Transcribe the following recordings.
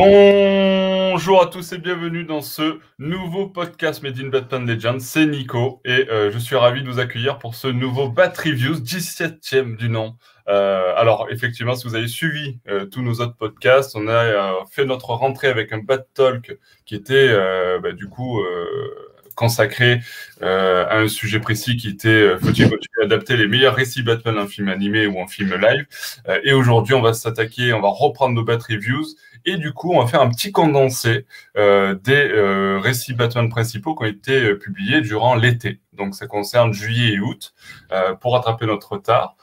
Bonjour à tous et bienvenue dans ce nouveau podcast Made in Batman Legends. C'est Nico et euh, je suis ravi de vous accueillir pour ce nouveau Bat Reviews, 17e du nom. Euh, alors effectivement, si vous avez suivi euh, tous nos autres podcasts, on a fait notre rentrée avec un Bat Talk qui était bah, du coup consacré à un sujet précis qui était faut-il adapter les meilleurs récits Batman en film animé ou en film live Et aujourd'hui, on va s'attaquer, on va reprendre nos Bat Reviews et du coup, on va faire un petit condensé des récits Batman principaux qui ont été publiés durant l'été. Donc, ça concerne juillet et août pour rattraper notre retard.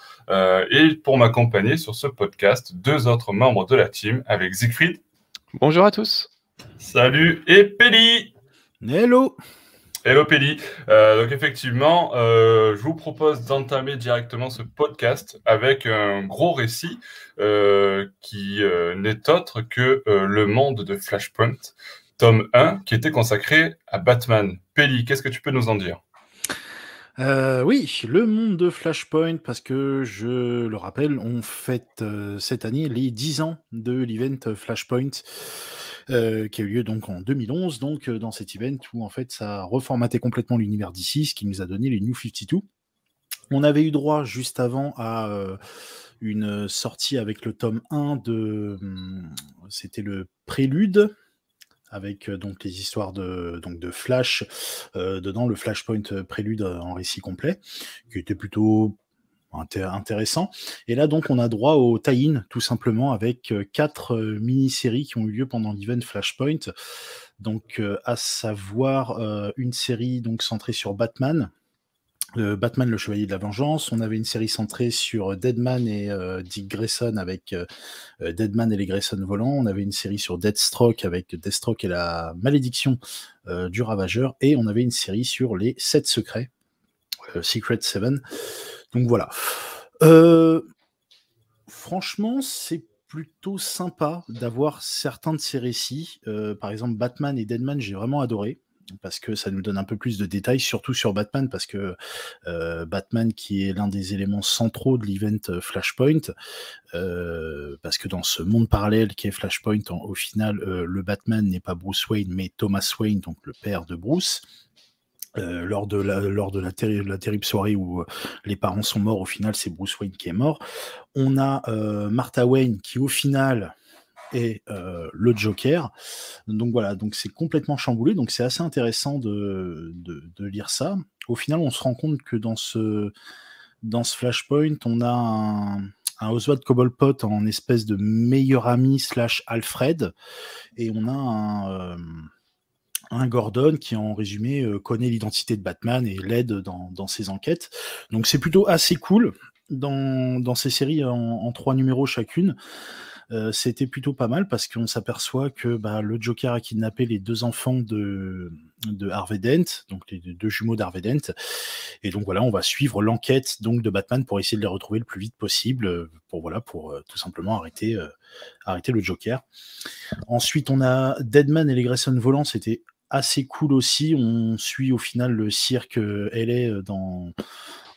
et pour m'accompagner sur ce podcast, deux autres membres de la team avec Siegfried. Bonjour à tous. Salut et Peli. Hello. Hello Péli. Euh, donc effectivement, euh, je vous propose d'entamer directement ce podcast avec un gros récit euh, qui n'est autre que le monde de Flashpoint, tome 1, qui était consacré à Batman. Péli, qu'est-ce que tu peux nous en dire? Oui, le monde de Flashpoint, parce que je le rappelle, on fête cette année les 10 ans de l'event Flashpoint. Euh, qui a eu lieu donc en 2011, donc euh, dans cet event où en fait ça a reformaté complètement l'univers d'ici, ce qui nous a donné les New 52. On avait eu droit juste avant à euh, une sortie avec le tome 1 de. Hum, c'était le Prélude, avec donc les histoires de, donc de Flash dedans, le Flashpoint Prélude en récit complet, qui était plutôt intéressant. Et là, donc, on a droit au tie-in, tout simplement, avec euh, quatre euh, mini-séries qui ont eu lieu pendant l'event Flashpoint. Donc, euh, à savoir une série donc centrée sur Batman, Batman le Chevalier de la Vengeance. On avait une série centrée sur Deadman et Dick Grayson avec Deadman et les Grayson volants. On avait une série sur Deathstroke avec Deathstroke et la malédiction du Ravageur. Et on avait une série sur les sept secrets, Secret Seven. Donc voilà. Euh, franchement, c'est plutôt sympa d'avoir certains de ces récits. Euh, par exemple, Batman et Deadman, j'ai vraiment adoré parce que ça nous donne un peu plus de détails, surtout sur Batman, parce que euh, Batman qui est l'un des éléments centraux de l'event Flashpoint, parce que dans ce monde parallèle qui est Flashpoint, au final, le Batman n'est pas Bruce Wayne, mais Thomas Wayne, donc le père de Bruce. Euh, lors de la, lors de la, terrible soirée où euh, les parents sont morts, au final, c'est Bruce Wayne qui est mort. On a euh, Martha Wayne qui, au final, est le Joker. Donc voilà, donc c'est complètement chamboulé. Donc c'est assez intéressant de, de, lire ça. Au final, on se rend compte que dans ce, dans ce Flashpoint, on a un, Oswald Cobblepot en espèce de meilleur ami slash Alfred, et on a un un Gordon qui en résumé euh, connaît l'identité de Batman et l'aide dans, ses enquêtes. Donc c'est plutôt assez cool dans, ces séries en, trois numéros chacune. Euh, c'était plutôt pas mal parce qu'on s'aperçoit que bah, le Joker a kidnappé les deux enfants de, de Harvey Dent, donc les deux jumeaux d'Harvey Dent. Et donc voilà, on va suivre l'enquête donc de Batman pour essayer de les retrouver le plus vite possible, euh, pour voilà, pour tout simplement arrêter, arrêter le Joker. Ensuite, on a Deadman et les Grayson volants, c'était assez cool aussi. On suit au final le cirque euh, LA euh, dans,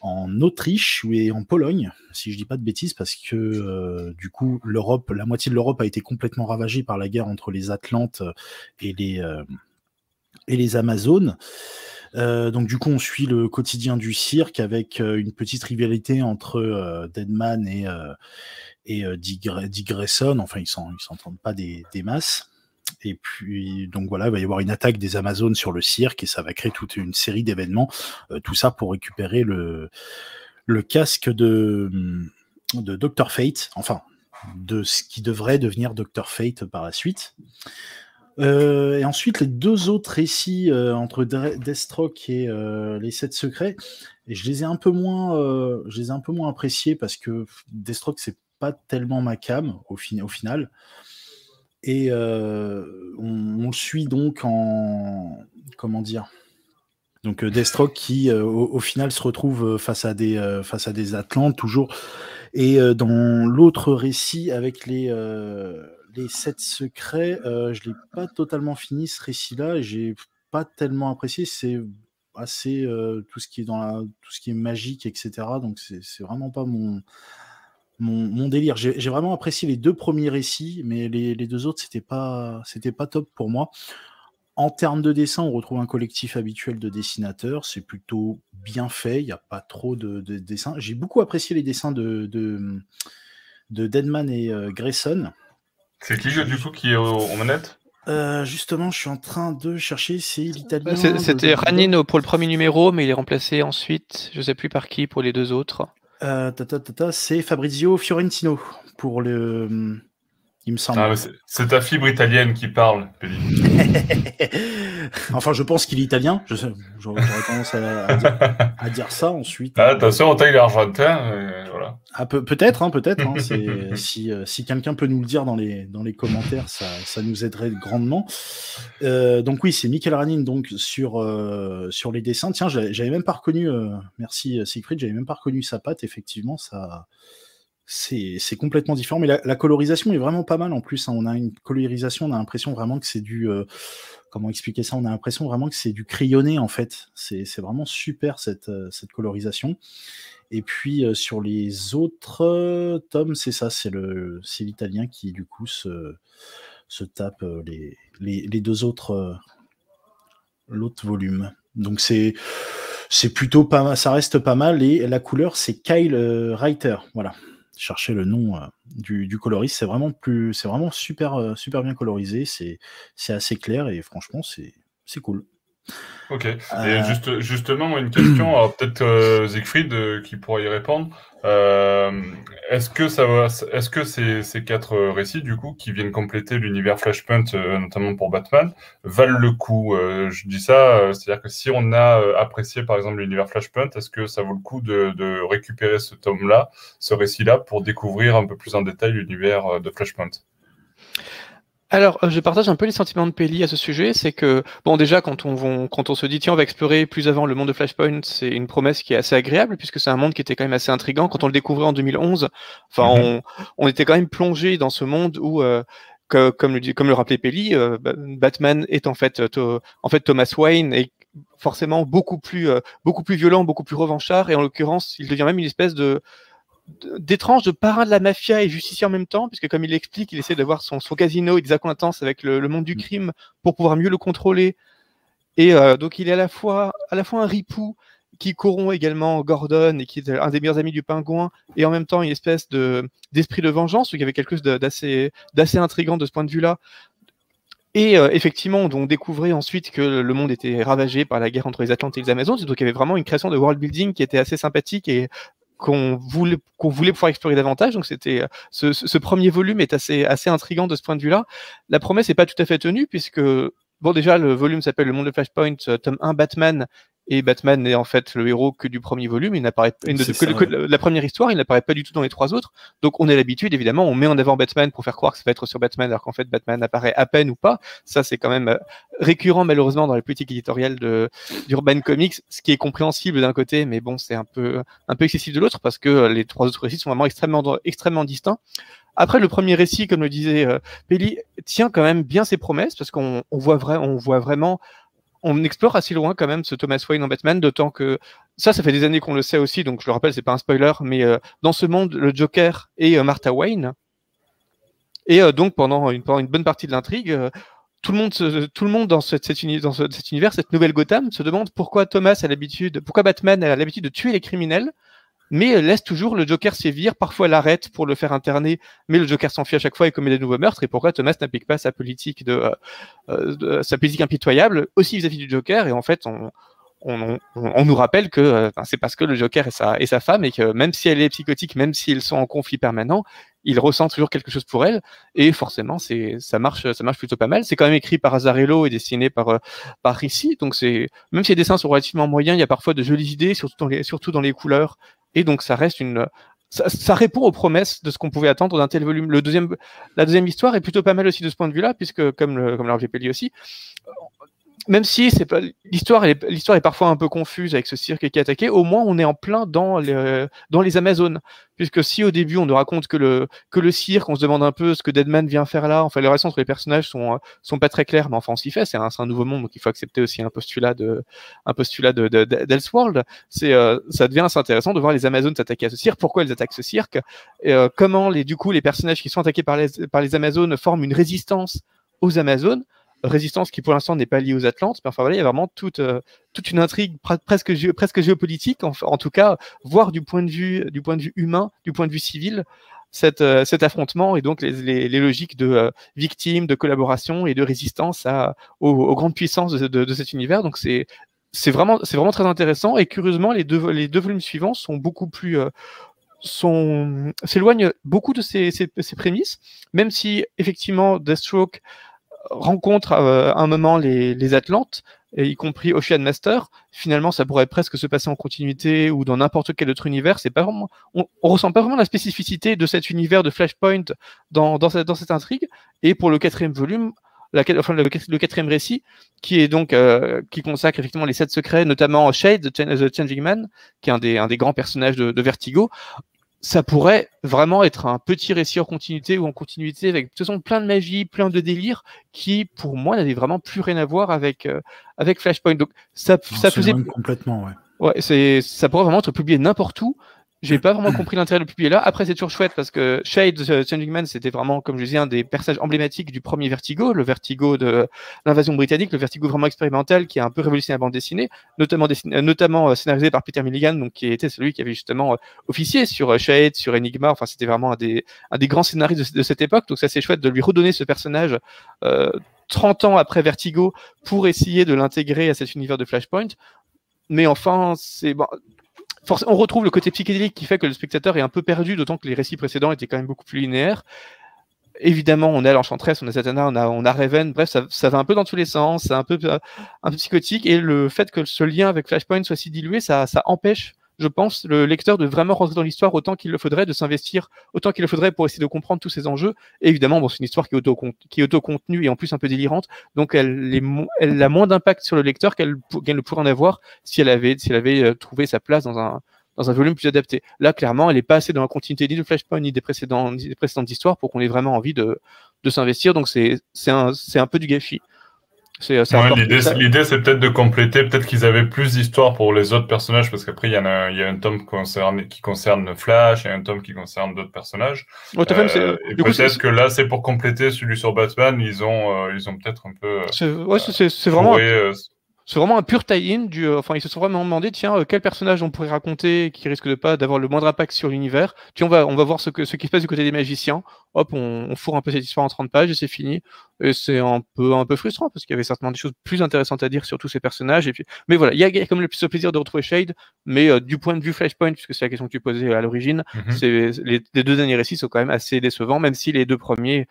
en Autriche et en Pologne, si je dis pas de bêtises, parce que euh, du coup l'Europe, la moitié de l'Europe a été complètement ravagée par la guerre entre les Atlantes et les et les Amazones. donc du coup, on suit le quotidien du cirque avec une petite rivalité entre Deadman et et Dick, Grayson. Enfin, ils s'entendent pas des, des masses. Et puis, donc voilà, il va y avoir une attaque des Amazones sur le cirque et ça va créer toute une série d'événements. Euh, tout ça pour récupérer le, casque de, de Dr. Fate, enfin, de ce qui devrait devenir Dr. Fate par la suite. Euh, et ensuite, les deux autres récits euh, entre Deathstroke et les sept secrets, et je les ai un peu moins, je les ai un peu moins appréciés parce que Deathstroke c'est pas tellement ma cam au final. Et on, le suit donc en. Comment dire donc Deathstroke qui au, final se retrouve face à des face à des Atlantes toujours et dans l'autre récit avec les les sept secrets je l'ai pas totalement fini ce récit là j'ai pas tellement apprécié c'est assez tout ce qui est dans tout ce qui est magique etc donc c'est vraiment pas mon mon, délire. J'ai vraiment apprécié les deux premiers récits, mais les, deux autres, c'était pas, c'était pas top pour moi. En termes de dessin, on retrouve un collectif habituel de dessinateurs. C'est plutôt bien fait. Il n'y a pas trop de, dessins. J'ai beaucoup apprécié les dessins de, de, Deadman et euh, Grayson. C'est qui, du coup, qui est aux, manettes euh, justement, je suis en train de chercher, c'est l'italien. C'était Ranino pour le premier numéro, mais il est remplacé ensuite, je ne sais plus par qui, pour les deux autres. Euh, c'est Fabrizio Fiorentino pour le. Il me semble. Ah, c'est ta fibre italienne qui parle, enfin, je pense qu'il est italien. J'aurais tendance à, dire, ça ensuite. Ah, attention, on taille l'argentin. Euh, voilà. Ah, peut-être, hein, peut-être. Hein, si, euh, si quelqu'un peut nous le dire dans les, dans les commentaires, ça, ça nous aiderait grandement. Euh, donc oui, c'est Michael Ranin donc sur, sur les dessins. Tiens, j'avais même pas reconnu. merci Siegfried, j'avais même pas reconnu sa patte. Effectivement, ça c'est complètement différent. Mais la, colorisation est vraiment pas mal en plus. Hein. On a une colorisation, on a l'impression vraiment que c'est du. Euh, comment expliquer ça? On a l'impression vraiment que c'est du crayonné en fait. C'est vraiment super cette, euh, cette colorisation. Et puis euh, sur les autres tomes, c'est ça, c'est l'italien qui du coup se, se tape les, les, deux autres l'autre volume. Donc c'est c'est plutôt pas ça reste pas mal et la couleur c'est Kyle Reiter, voilà chercher le nom euh, du, coloriste. C'est vraiment plus, c'est vraiment super, euh, super bien colorisé. C'est, c'est assez clair et franchement, c'est, c'est cool. Ok. Et euh, juste, justement, une question, peut-être euh, Siegfried euh, qui pourrait y répondre. est-ce que ça va, est-ce que ces, ces, quatre récits, du coup, qui viennent compléter l'univers Flashpoint, notamment pour Batman, valent le coup? Je dis ça, c'est-à-dire que si on a apprécié, par exemple, l'univers Flashpoint, est-ce que ça vaut le coup de, de récupérer ce tome-là, ce récit-là, pour découvrir un peu plus en détail l'univers de Flashpoint? Alors, euh, je partage un peu les sentiments de Pelli à ce sujet. C'est que, bon, déjà, quand on, quand on se dit, tiens, on va explorer plus avant le monde de Flashpoint, c'est une promesse qui est assez agréable, puisque c'est un monde qui était quand même assez intrigant. Quand on le découvrait en 2011, enfin, mhm. on, était quand même plongé dans ce monde où, euh, comme, le, comme le rappelait Pelli, euh, Batman est en fait, en fait Thomas Wayne et forcément beaucoup plus, beaucoup plus violent, beaucoup plus revanchard, et en l'occurrence, il devient même une espèce de d'étrange de parrain de la mafia et justicier en même temps, puisque comme il l'explique, il essaie d'avoir son, son, casino et des acquaintances avec le, monde du mm. crime pour pouvoir mieux le contrôler. Et euh, donc il est à la fois, à la fois un ripou qui corrompt également Gordon et qui est un des meilleurs amis du pingouin, et en même temps une espèce de d'esprit de vengeance, il y avait quelque chose d'assez d'assez intrigant de ce point de vue-là. Et euh, effectivement, on découvrait ensuite que le monde était ravagé par la guerre entre les Atlantes et les Amazones, donc il y avait vraiment une création de world building qui était assez sympathique et qu'on voulait, pouvoir explorer davantage. Donc c'était euh, ce, ce, premier volume est assez, assez intrigant de ce point de vue-là. La promesse n'est pas tout à fait tenue puisque bon déjà le volume s'appelle Le Monde de Flashpoint, euh, tome 1 Batman et Batman n'est en fait le héros que du premier volume, il n'apparaît que, la première histoire, il n'apparaît pas du tout dans les trois autres. Donc on a l'habitude, évidemment, on met en avant Batman pour faire croire que ça va être sur Batman, alors qu'en fait Batman apparaît à peine ou pas. Ça c'est quand même euh, récurrent malheureusement dans les politiques éditoriales de d'Urban Comics, ce qui est compréhensible d'un côté, mais bon c'est un peu un peu excessif de l'autre parce que les trois autres récits sont vraiment extrêmement extrêmement distincts. Après, le premier récit, comme le disait euh, Pelli, tient quand même bien ses promesses parce qu'on on voit, vrai, on voit vraiment on explore assez loin quand même ce Thomas Wayne en Batman, d'autant que ça, ça fait des années qu'on le sait aussi, donc je le rappelle, c'est pas un spoiler, mais euh, dans ce monde, le Joker est euh, Martha Wayne. Et euh, donc pendant une, bonne partie de l'intrigue, tout le monde, tout le monde dans cet univers, cette nouvelle Gotham, se demande pourquoi Thomas a l'habitude, pourquoi Batman a l'habitude de tuer les criminels, mais laisse toujours le Joker sévir, parfois l'arrête pour le faire interner, mais le Joker s'enfuit à chaque fois et commet des nouveaux meurtres, et pourquoi Thomas n'applique pas sa politique de, euh, euh, sa politique impitoyable aussi vis-à-vis du Joker, et en fait on, on, on, nous rappelle que euh, c'est parce que le Joker est sa, est sa femme et que même si elle est psychotique, même s'ils sont en conflit permanent, il ressent toujours quelque chose pour elle. Et forcément c'est ça marche ça marche plutôt pas mal. C'est quand même écrit par Azarello et dessiné par par Ricci, donc c'est même si les dessins sont relativement moyens, il y a parfois de jolies idées, surtout dans les surtout dans les couleurs et donc ça reste une ça, répond aux promesses de ce qu'on pouvait attendre d'un tel volume. Le deuxième, la deuxième histoire est plutôt pas mal aussi de ce point de vue-là, puisque comme le, comme l'a aussi, même si c'est pas l'histoire, l'histoire est parfois un peu confuse avec ce cirque qui est attaqué. Au moins, on est en plein dans les dans les Amazones, puisque si au début on nous raconte que le que le cirque, on se demande un peu ce que Deadman vient faire là. Enfin, les relations entre les personnages sont sont pas très claires, mais enfin on s'y fait. C'est un, un, nouveau monde, donc il faut accepter aussi un postulat de un postulat de, d'Elseworld. C'est euh, ça devient assez intéressant de voir les Amazones s'attaquer à ce cirque. Pourquoi elles attaquent ce cirque et, euh, Comment les du coup les personnages qui sont attaqués par les par les Amazones forment une résistance aux Amazones résistance qui pour l'instant n'est pas liée aux Atlantes, mais enfin voilà, il y a vraiment toute, euh, toute une intrigue presque, presque géopolitique, en, tout cas, voire du point de vue, du point de vue humain, du point de vue civil, cette, euh, cet affrontement et donc les, les, logiques de euh, victimes, de collaboration et de résistance à, aux, grandes puissances de, cet univers. Donc c'est vraiment vraiment très intéressant et curieusement les deux les deux volumes suivants sont beaucoup plus sont s'éloignent beaucoup de ces, ces, prémices, même si effectivement Deathstroke rencontre euh, à un moment les, les Atlantes, et y compris Ocean Master, finalement, ça pourrait presque se passer en continuité ou dans n'importe quel autre univers. C'est pas vraiment, on, on, ressent pas vraiment la spécificité de cet univers de Flashpoint dans, dans, cette, dans cette intrigue. Et pour le quatrième volume, la, enfin, le, le, quatrième récit, qui est donc euh, qui consacre effectivement les sept secrets, notamment Shade, The Changing Man, qui est un des, un des grands personnages de, de Vertigo ça pourrait vraiment être un petit récit en continuité ou en continuité avec de toute façon plein de magie, plein de délire qui pour moi n'avait vraiment plus rien à voir avec euh, avec Flashpoint. Donc ça ça faisait complètement ouais. Ouais, c'est ça pourrait vraiment être publié n'importe où j'ai pas vraiment compris l'intérêt de publier là. Après, c'est toujours chouette parce que Shade, The Changing Man, c'était vraiment, comme je disais, un des personnages emblématiques du premier Vertigo, le Vertigo de l'invasion britannique, le Vertigo vraiment expérimental qui a un peu révolutionné la bande dessinée, notamment, notamment euh, scénarisé par Peter Milligan, donc qui était celui qui avait justement euh, officié sur euh, Shade, sur Enigma. Enfin, c'était vraiment un des, grands scénaristes de, cette époque. Donc, ça, c'est chouette de lui redonner ce personnage. Euh, 30 ans après Vertigo pour essayer de l'intégrer à cet univers de Flashpoint. Mais enfin, c'est bon, on retrouve le côté psychédélique qui fait que le spectateur est un peu perdu, d'autant que les récits précédents étaient quand même beaucoup plus linéaires. Évidemment, on a l'Enchantress, on a Zatanna, on a, on a Raven, bref, ça, va un peu dans tous les sens, c'est un peu, un peu psychotique, et le fait que ce lien avec Flashpoint soit si dilué, ça empêche je pense, le lecteur de vraiment rentrer dans l'histoire autant qu'il le faudrait, de s'investir autant qu'il le faudrait pour essayer de comprendre tous ces enjeux. Et évidemment, bon, c'est une histoire qui est, auto auto-contenue et en plus un peu délirante, donc elle, est elle a moins d'impact sur le lecteur qu'elle ne pourrait en avoir si elle avait, si elle avait euh, trouvé sa place dans un, dans un volume plus adapté. Là, clairement, elle n'est pas assez dans la continuité ni de Flashpoint ni des précédentes, des précédentes histoires pour qu'on ait vraiment envie de, de s'investir. Donc c'est un, un peu du gâchis. Euh, l'idée, c'est peut-être de compléter, peut-être qu'ils avaient plus d'histoires pour les autres personnages, parce qu'après, il y, en a, il y a un tome concerne, qui concerne Flash et un tome qui concerne d'autres personnages. euh, et peut-être que là, c'est pour compléter celui sur Batman, ils ont, euh, ils ont peut-être un peu. Ouais, c'est vraiment. Euh, c'est vraiment un pur tie-in. Du, euh, enfin, ils se sont vraiment demandé, tiens, euh, quel personnage on pourrait raconter qui risque de pas d'avoir le moindre impact sur l'univers. Tiens, on va, on va voir ce, que, ce qui se passe du côté des magiciens. Hop, on, on fourre un peu cette histoire en 30 pages et c'est fini. Et c'est un peu, un peu frustrant parce qu'il y avait certainement des choses plus intéressantes à dire sur tous ces personnages. Et puis, mais voilà, il y a, comme le plus plaisir de retrouver Shade, mais euh, du point de vue Flashpoint, puisque c'est la question que tu posais à l'origine, mm-hmm. c'est les, les deux derniers récits sont quand même assez décevants, même si les deux premiers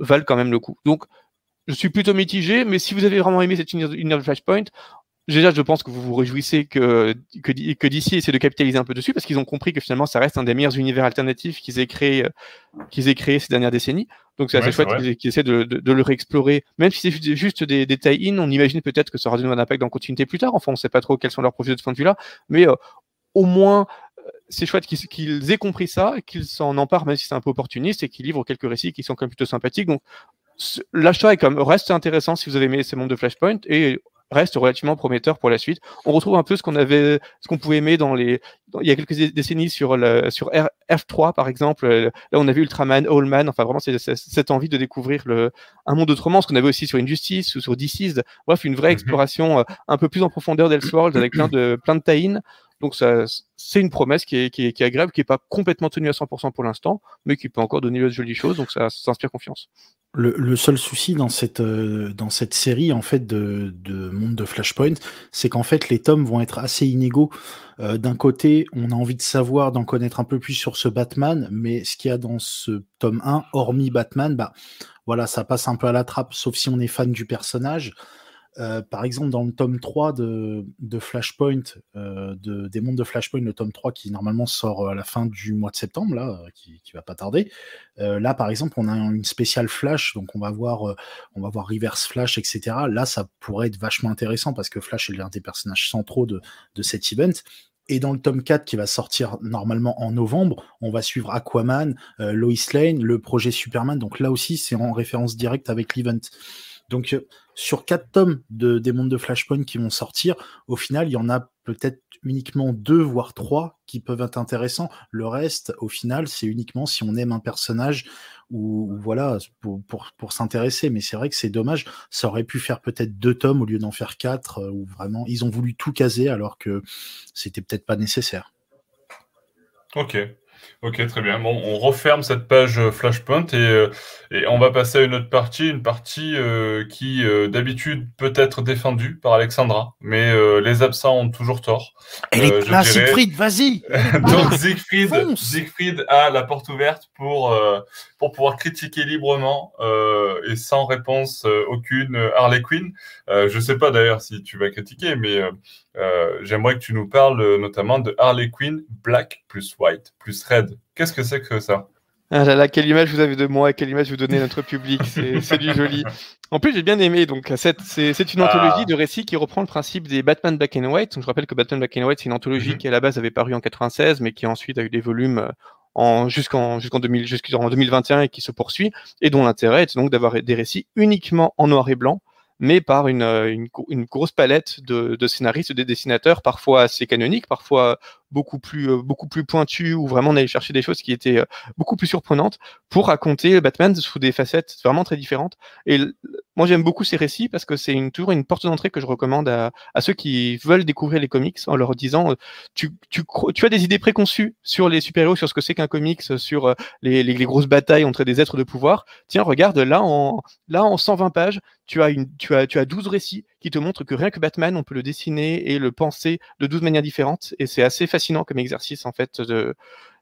valent quand même le coup. Donc, je suis plutôt mitigé, mais si vous avez vraiment aimé cette univers de Flashpoint, déjà, je pense que vous vous réjouissez que, que, que DC essaie de capitaliser un peu dessus parce qu'ils ont compris que finalement, ça reste un des meilleurs univers alternatifs qu'ils aient créé, qu'ils aient créé ces dernières décennies. Donc, c'est assez chouette qu'ils essaient de, de, de, le réexplorer. Même si c'est juste des, des tie-in, on imagine peut-être que ça aura un impact dans la continuité plus tard. Enfin, on sait pas trop quels sont leurs projets de ce point de vue-là. Mais euh, au moins, euh, c'est chouette qu'ils aient compris ça, qu'ils s'en emparent, même si c'est un peu opportuniste, et qu'ils livrent quelques récits qui sont quand même plutôt sympathiques. Donc, l'achat est comme reste intéressant si vous avez aimé ces mondes de Flashpoint et reste relativement prometteur pour la suite. On retrouve un peu ce qu'on avait, ce qu'on pouvait aimer dans les, il y a quelques décennies sur le, sur R, F3 par exemple. Là, on avait Ultraman, Allman. Enfin, vraiment, c'est cette envie de découvrir le, un monde autrement. Ce qu'on avait aussi sur Injustice ou sur DC's. Bref, une vraie mhm. exploration euh, un peu plus en profondeur d'Elseworlds avec plein de, plein de tie donc ça, c'est une promesse qui est, qui est, qui agréable, qui n'est pas complètement tenue à 100% pour l'instant, mais qui peut encore donner de jolies choses, donc ça, ça inspire confiance. Le, le, seul souci dans cette, euh, dans cette série en fait de, de monde de Flashpoint, c'est qu'en fait les tomes vont être assez inégaux. Euh, D'un côté, on a envie de savoir, d'en connaître un peu plus sur ce Batman, mais ce qu'il y a dans ce tome 1, hormis Batman, bah voilà, ça passe un peu à la trappe, sauf si on est fan du personnage. Euh, par exemple, dans le tome 3 de, Flashpoint, euh, de, des mondes de Flashpoint, le tome 3 qui normalement sort à la fin du mois de septembre, là, qui, qui va pas tarder. là, par exemple, on a une spéciale Flash, donc on va voir, on Reverse Flash, etc. Là, ça pourrait être vachement intéressant parce que Flash est l'un des personnages centraux de, de cet event. Et dans le tome 4 qui va sortir normalement en novembre, on va suivre Aquaman, euh, Lois Lane, le projet Superman. Donc là aussi, c'est en référence directe avec l'event. Donc euh, sur quatre tomes de, des mondes de Flashpoint qui vont sortir, au final, il y en a peut-être uniquement deux, voire trois qui peuvent être intéressants. Le reste, au final, c'est uniquement si on aime un personnage ou, voilà, pour, pour, s'intéresser. Mais c'est vrai que c'est dommage. Ça aurait pu faire peut-être deux tomes au lieu d'en faire quatre, euh, ou vraiment, ils ont voulu tout caser alors que c'était peut-être pas nécessaire. Ok. Ok, très bien. Bon, on referme cette page euh, Flashpoint et, euh, et on va passer à une autre partie, une partie euh, qui d'habitude peut être défendue par Alexandra, mais les absents ont toujours tort. Elle est là, Siegfried, vas-y Donc Siegfried, Siegfried a la porte ouverte pour, pour pouvoir critiquer librement et sans réponse aucune Harley Quinn. je ne sais pas d'ailleurs si tu vas critiquer, mais j'aimerais que tu nous parles notamment de Harley Quinn Black plus White plus Qu'est-ce que c'est que ça ah là là, quelle image vous avez de moi, quelle image vous donnez à notre public, c'est du joli. En plus, j'ai bien aimé, donc c'est une anthologie ah. de récits qui reprend le principe des Batman Black and White. Donc, je rappelle que Batman Black and White, c'est une anthologie mhm. qui à la base avait paru en 96, mais qui ensuite a eu des volumes euh, jusqu'en jusqu'en 2021 et qui se poursuit, et dont l'intérêt est donc d'avoir des récits uniquement en noir et blanc, mais par une, euh, une, une grosse palette de, de, scénaristes, des dessinateurs, parfois assez canoniques, parfois beaucoup plus, euh, beaucoup plus pointu, où vraiment on allait chercher des choses qui étaient euh, beaucoup plus surprenantes pour raconter Batman sous des facettes vraiment très différentes. Et moi, j'aime beaucoup ces récits parce que c'est une, toujours une porte d'entrée que je recommande à, à, ceux qui veulent découvrir les comics en leur disant tu, tu, tu as des idées préconçues sur les super-héros, sur ce que c'est qu'un comics, sur les, les, les, grosses batailles entre des êtres de pouvoir. Tiens, regarde, là, en, là, en 120 pages, tu as, une, tu, as, tu as 12 récits qui te montrent que rien que Batman, on peut le dessiner et le penser de 12 manières différentes. Et c'est assez fascinant comme exercice, en fait. De...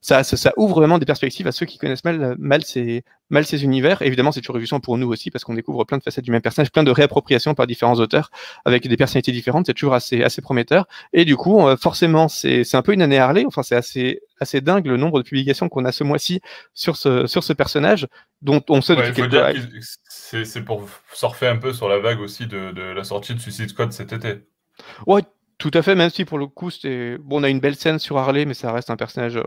Ça, ça, ouvre vraiment des perspectives à ceux qui connaissent mal, mal, ces, mal ces univers. évidemment, c'est toujours réjouissant pour nous aussi, parce qu'on découvre plein de facettes du même personnage, plein de réappropriations par différents auteurs, avec des personnalités différentes. C'est toujours assez, assez prometteur. Et du coup, euh, forcément, c'est un peu une année Harley. Enfin, c'est assez, assez dingue le nombre de publications qu'on a ce mois-ci sur ce, sur ce personnage, dont on sait depuis quelques c'est pour surfer un peu sur la vague aussi de, de, la sortie de Suicide Squad cet été. Ouais, tout à fait, même si pour le coup, bon, on a une belle scène sur Harley, mais ça reste un personnage euh,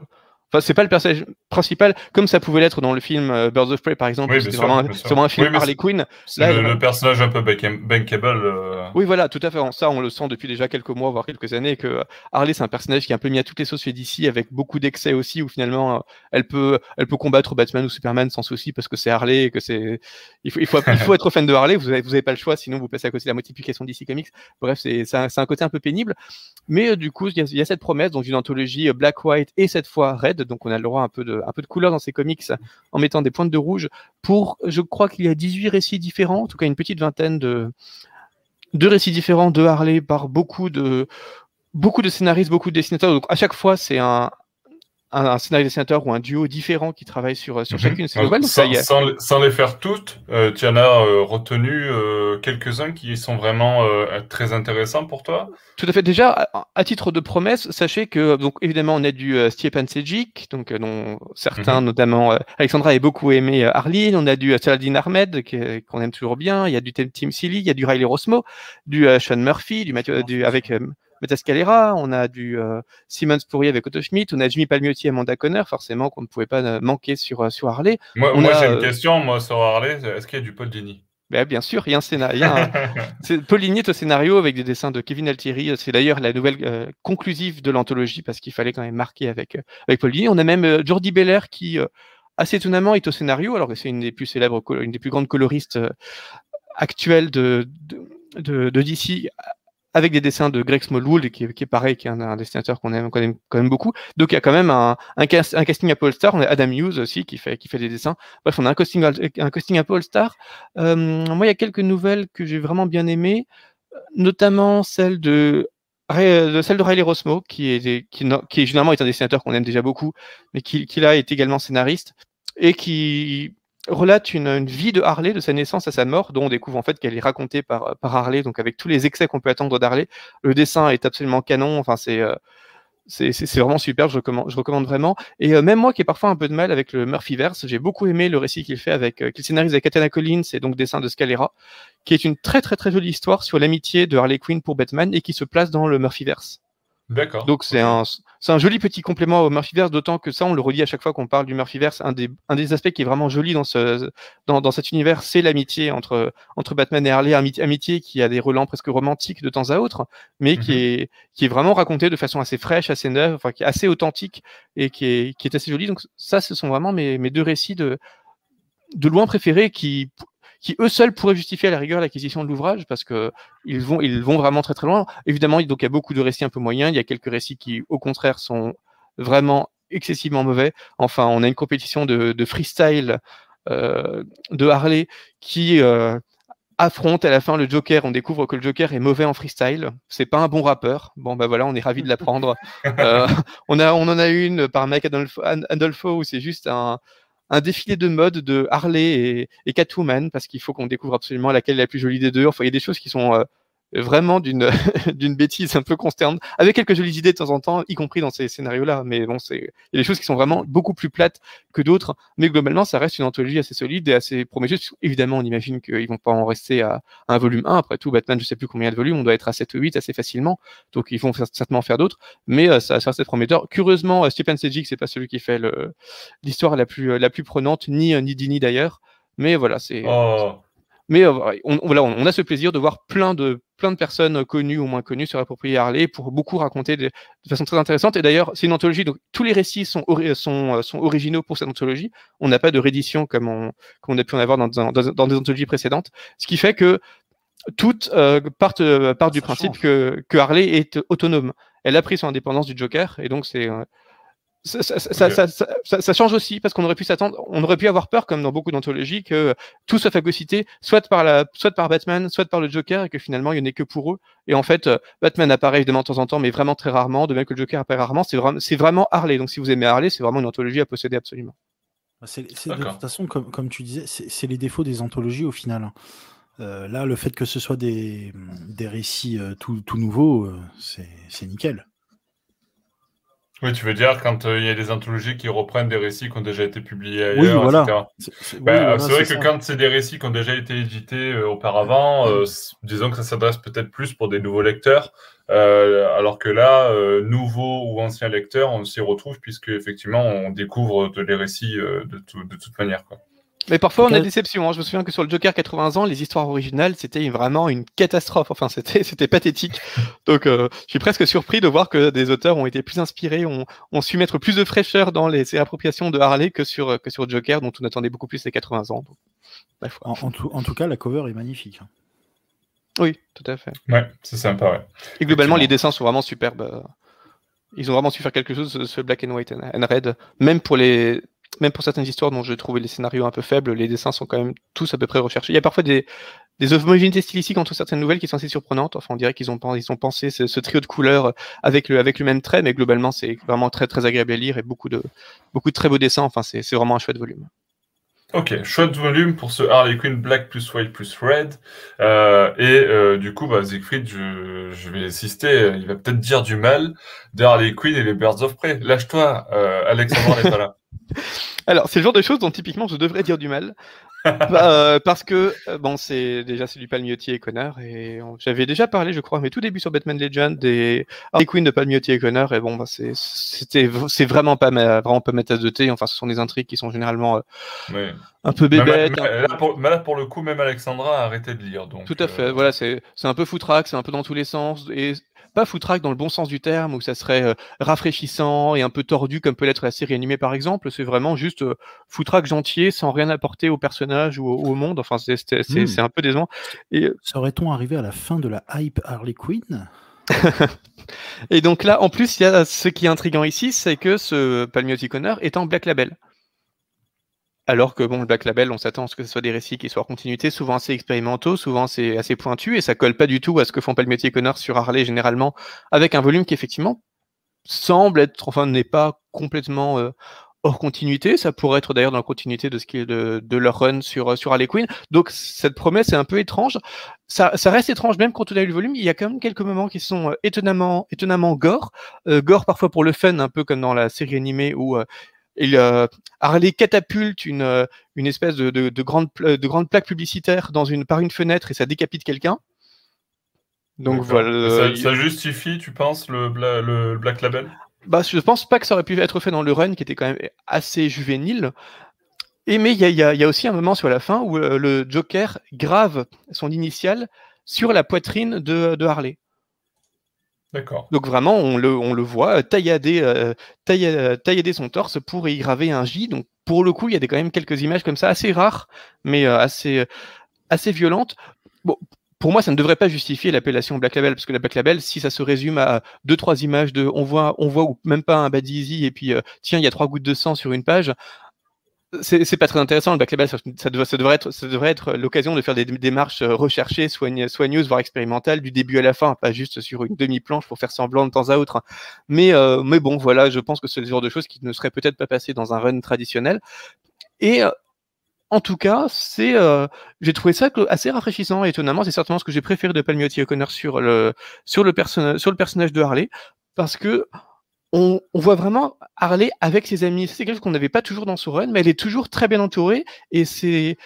Enfin, c'est pas le personnage principal, comme ça pouvait l'être dans le film euh, Birds of Prey, par exemple. Oui, c'était vraiment, vraiment, un film Harley Quinn. C'est le, personnage un peu bankable. Euh. Oui, voilà, tout à fait. Ça, on le sent depuis déjà quelques mois, voire quelques années, que euh, Harley, c'est un personnage qui est un peu mis à toutes les sauces fait d'ici, avec beaucoup d'excès aussi, où finalement, elle peut, elle peut combattre Batman ou Superman sans souci, parce que c'est Harley, et que c'est. Il faut, il, faut, il faut être fan de Harley, vous avez, vous avez pas le choix, sinon vous passez à côté de la multiplication d'ici Comics. Bref, c'est un, un, côté un peu pénible. Mais du coup, il y, y, a cette promesse, donc une anthologie Black, White et cette fois Red, donc on a le droit un peu de, un peu de couleur dans ces comics en mettant des pointes de rouge pour, je crois qu'il y a 18 récits différents, en tout cas une petite vingtaine de, de récits différents de Harley par beaucoup de, beaucoup de scénaristes, beaucoup de dessinateurs. Donc à chaque fois, c'est un, un, un scénario dessinateur ou un duo différent qui travaille sur, sur mhm. chacune de ces nouvelles. Sans, sans, les faire toutes, euh, tu en as euh, retenu euh, quelques-uns qui sont vraiment très intéressants pour toi? Tout à fait. Déjà, à, titre de promesse, sachez que, donc évidemment, on a du Stjepan Sejic, donc, dont certains, mhm. notamment Alexandra, a beaucoup aimé Arline. On a du Saladin Ahmed, qu'on aime toujours bien. Il y a du Tim Silly, il y a du Riley Rosmo, du Sean Murphy, du, Mathieu, du avec Matas Calera, on a du euh, Pourrier avec Otto Schmidt, on a Jimmy Palmiotti et Amanda Conner, forcément qu'on ne pouvait pas euh, manquer sur, euh, sur Harley. Moi, moi j'ai une question, moi sur Harley, est-ce qu'il y a du Paul Dini? Ben, bien sûr, il y a un scénario. Paul Dini est au scénario avec des dessins de Kevin Altieri. C'est d'ailleurs la nouvelle conclusive de l'anthologie parce qu'il fallait quand même marquer avec, avec Paul Dini. On a même Jordi Beller qui, assez étonnamment, est au scénario, alors que c'est une des plus célèbres, une des plus grandes coloristes actuelles de, de, de, DC avec des dessins de Greg Smallwood, qui, qui est pareil, qui est un, dessinateur qu'on aime, aime, quand même beaucoup. Donc il y a quand même un, un, un casting à Paul Star. On a Adam Hughes aussi qui fait, qui fait des dessins. Bref, on a un casting, un casting à Paul Star. Euh, moi, il y a quelques nouvelles que j'ai vraiment bien aimées, notamment celle de de celle de Riley Rosmo, qui est, qui, qui généralement est un dessinateur qu'on aime déjà beaucoup, mais qui, qui là est également scénariste et qui relate une, vie de Harley, de sa naissance à sa mort, dont on découvre en fait qu'elle est racontée par, par Harley, donc avec tous les excès qu'on peut attendre d'Harley. Le dessin est absolument canon, enfin c'est c'est vraiment super, je recommande, je recommande vraiment. Et euh, même moi qui ai parfois un peu de mal avec le Murphyverse, j'ai beaucoup aimé le récit qu'il fait avec, euh, qu'il scénarise avec Katana Collins et donc dessin de Scalera, qui est une très très très jolie histoire sur l'amitié de Harley Quinn pour Batman et qui se place dans le Murphyverse. D'accord. Donc c'est un, c'est un joli petit complément au Murphyverse, d'autant que ça, on le redit à chaque fois qu'on parle du Murphyverse. Un des, un des aspects qui est vraiment joli dans, ce, dans, dans cet univers, c'est l'amitié entre, entre Batman et Harley, amitié, qui a des relents presque romantiques de temps à autre, mais qui, mhm. est, qui est vraiment raconté de façon assez fraîche, assez neuve, enfin, qui est assez authentique et qui est, qui est assez joli. Donc ça, ce sont vraiment mes, mes deux récits de, de loin préférés qui, qui eux seuls pourraient justifier à la rigueur l'acquisition de l'ouvrage parce que ils vont, ils vont vraiment très très loin. Évidemment, donc il y a beaucoup de récits un peu moyens, il y a quelques récits qui, au contraire, sont vraiment excessivement mauvais. Enfin, on a une compétition de, de freestyle euh, de Harley qui euh, affronte à la fin le Joker. On découvre que le Joker est mauvais en freestyle. C'est pas un bon rappeur. Bon, ben voilà, on est ravi de l'apprendre. euh, on, a, on en a une par Mike Adolfo où c'est juste un, un défilé de mode de Harley et, Catwoman parce qu'il faut qu'on découvre absolument laquelle est la plus jolie des deux. Enfin, il y a des choses qui sont euh, vraiment d'une d'une bêtise un peu consternante, avec quelques jolies idées de temps en temps, y compris dans ces scénarios-là. Mais bon, c'est il y a des choses qui sont vraiment beaucoup plus plates que d'autres, mais globalement, ça reste une anthologie assez solide et assez prometteuse. Évidemment, on imagine qu'ils vont pas en rester à, un volume 1. Après tout, Batman, je sais plus combien de volumes, on doit être à 7 ou 8 assez facilement, donc ils vont certainement faire d'autres, mais euh, ça, ça reste prometteur. Curieusement, euh, Stephen Sejic, c'est pas celui qui fait l'histoire la plus la plus prenante, ni ni Dini d'ailleurs. Mais voilà, c'est. Oh. Mais euh, on, voilà, on, a ce plaisir de voir plein de, plein de personnes connues ou moins connues se réapproprier Harley pour beaucoup raconter de, façon très intéressante. Et d'ailleurs, c'est une anthologie, donc tous les récits sont, sont, euh, sont originaux pour cette anthologie. On n'a pas de réédition comme on, comme on a pu en avoir dans, dans, dans, des anthologies précédentes. Ce qui fait que toutes euh, partent, euh, partent du principe que, que Harley est autonome. Elle a pris son indépendance du Joker, et donc c'est ça, ça, ça, ça, change aussi parce qu'on aurait pu s'attendre, on aurait pu avoir peur, comme dans beaucoup d'anthologies, que tout soit phagocyté, soit par la, soit par Batman, soit par le Joker, et que finalement il n'y en ait que pour eux. Et en fait, Batman apparaît évidemment de temps en temps, mais vraiment très rarement, de même que le Joker apparaît rarement. C'est vraiment, c'est vraiment Harley. Donc si vous aimez Harley, c'est vraiment une anthologie à posséder absolument. Bah, c'est, de toute façon, comme, comme tu disais, c'est, les défauts des anthologies au final. Hein. Euh, là, le fait que ce soit des, des récits euh, tout, tout nouveaux, euh, c'est, c'est nickel. Oui, tu veux dire quand euh, il y a des anthologies qui reprennent des récits qui ont déjà été publiés ailleurs, oui, voilà. C'est bah, vrai que quand c'est des récits qui ont déjà été édités euh, auparavant, euh, disons que ça s'adresse peut-être plus pour des nouveaux lecteurs, alors que là, nouveaux ou anciens lecteurs, on s'y retrouve puisque effectivement on découvre les récits de, de toute manière. Quoi. Mais parfois, on a des déceptions. Hein. Je me souviens que sur le Joker 80 ans, les histoires originales, c'était vraiment une catastrophe. Enfin, c'était, c'était pathétique. Donc, euh, je suis presque surpris de voir que des auteurs ont été plus inspirés, ont, ont su mettre plus de fraîcheur dans les appropriations de Harley que sur, que sur Joker, dont on attendait beaucoup plus les 80 ans. en, tout, en, tout, cas, la cover est magnifique. Hein. Oui, tout à fait. Ouais, c'est sympa, ouais. Et globalement, les dessins sont vraiment superbes. Ils ont vraiment su faire quelque chose, ce Black and White and Red, même pour les même pour certaines histoires dont je trouvais les scénarios un peu faibles, les dessins sont quand même tous à peu près recherchés. Il y a parfois des, des homogénéités stylistiques entre certaines nouvelles qui sont assez surprenantes. Enfin, on dirait qu'ils ont, ils ont pensé ce, trio de couleurs avec le, avec le même trait, mais globalement, c'est vraiment très, très agréable à lire et beaucoup de, beaucoup de très beaux dessins. Enfin, c'est vraiment un chouette volume. Ok, chouette volume pour ce Harley Quinn Black plus White plus Red. Euh, et euh, du coup, bah, Siegfried, je, je vais insister, il va peut-être dire du mal de Harley Quinn et les Birds of Prey. Lâche-toi, euh, Alexandre n'est pas là. Alors, c'est le genre de choses dont typiquement je devrais dire du mal. Bah, euh, parce que, euh, bon, c'est déjà c'est du Palmiotti et Connor. Et j'avais déjà parlé, je crois, mes tout débuts sur Batman Legend des Harley Quinn de Palmiotti et Connor. Et bon, bah, c'est c'est vraiment pas ma, vraiment pas ma tasse de thé. Enfin, ce sont des intrigues qui sont généralement euh, un peu bébêtes. là, pour, là, pour, le coup, même Alexandra a arrêté de lire. Donc, Tout à fait. Voilà, c'est un peu foutraque, c'est un peu dans tous les sens. Et pas foutraque dans le bon sens du terme, où ça serait euh, rafraîchissant et un peu tordu comme peut l'être la série animée par exemple. C'est vraiment juste euh, foutraque gentil, sans rien apporter au personnage ou au, monde. Enfin, hmm. c'est un peu décevant. Et... Euh, Serait-on arrivé à la fin de la hype Harley Quinn? Et donc là, en plus, il y a ce qui est intriguant ici, c'est que ce Palmiotti Connor est en Black Label. Alors que bon, le Black Label, on s'attend à ce que ce soit des récits qui soient en continuité, souvent assez expérimentaux, souvent c'est assez pointu, et ça colle pas du tout à ce que font Palmiotti et Connor sur Harley généralement, avec un volume qui effectivement semble être, enfin n'est pas complètement euh, hors continuité. Ça pourrait être d'ailleurs dans la continuité de ce qui est de, de leur run sur, sur Harley Quinn. Donc cette promesse est un peu étrange. Ça, reste étrange même quand on a eu le volume. Il y a quand même quelques moments qui sont étonnamment, étonnamment gore. gore parfois pour le fun, un peu comme dans la série animée où il, euh, Harley catapulte une, euh, une espèce de, de, de, grande, de grande plaque publicitaire dans une, par une fenêtre et ça décapite quelqu'un. Donc voilà. Ça, justifie, tu penses, le, le, Black Label? Bah, Je pense pas que ça aurait pu être fait dans le run qui était quand même assez juvénile. Et mais il y, y, y a, aussi un moment sur la fin où euh, le Joker grave son initial sur la poitrine de, de Harley. Donc vraiment, on le, on le voit taillader, euh, taillader, son torse pour y graver un J. Donc pour le coup, il y a quand même quelques images comme ça, assez rares, mais euh, assez, assez violentes. Bon, pour moi, ça ne devrait pas justifier l'appellation Black Label, parce que la Black Label, si ça se résume à deux, trois images de on voit, on voit ou même pas un Bad Easy, et puis euh, tiens, il y a trois gouttes de sang sur une page, c'est pas très intéressant le label. Ça, devrait être, être l'occasion de faire des démarches euh, recherchées, soigneuses, voire expérimentales, du début à la fin, pas juste sur une demi-planche pour faire semblant de temps à autre. Mais, euh, mais bon, voilà, je pense que c'est le genre de choses qui ne seraient peut-être pas passées dans un run traditionnel. Et euh, en tout cas, c'est, j'ai trouvé ça assez rafraîchissant et étonnamment, c'est certainement ce que j'ai préféré de Palmiotti O'Connor sur le, sur le, sur le personnage de Harley, parce que on, voit vraiment Harley avec ses amis. C'est quelque chose qu'on n'avait pas toujours dans son run, mais elle est toujours très bien entourée. Et c'est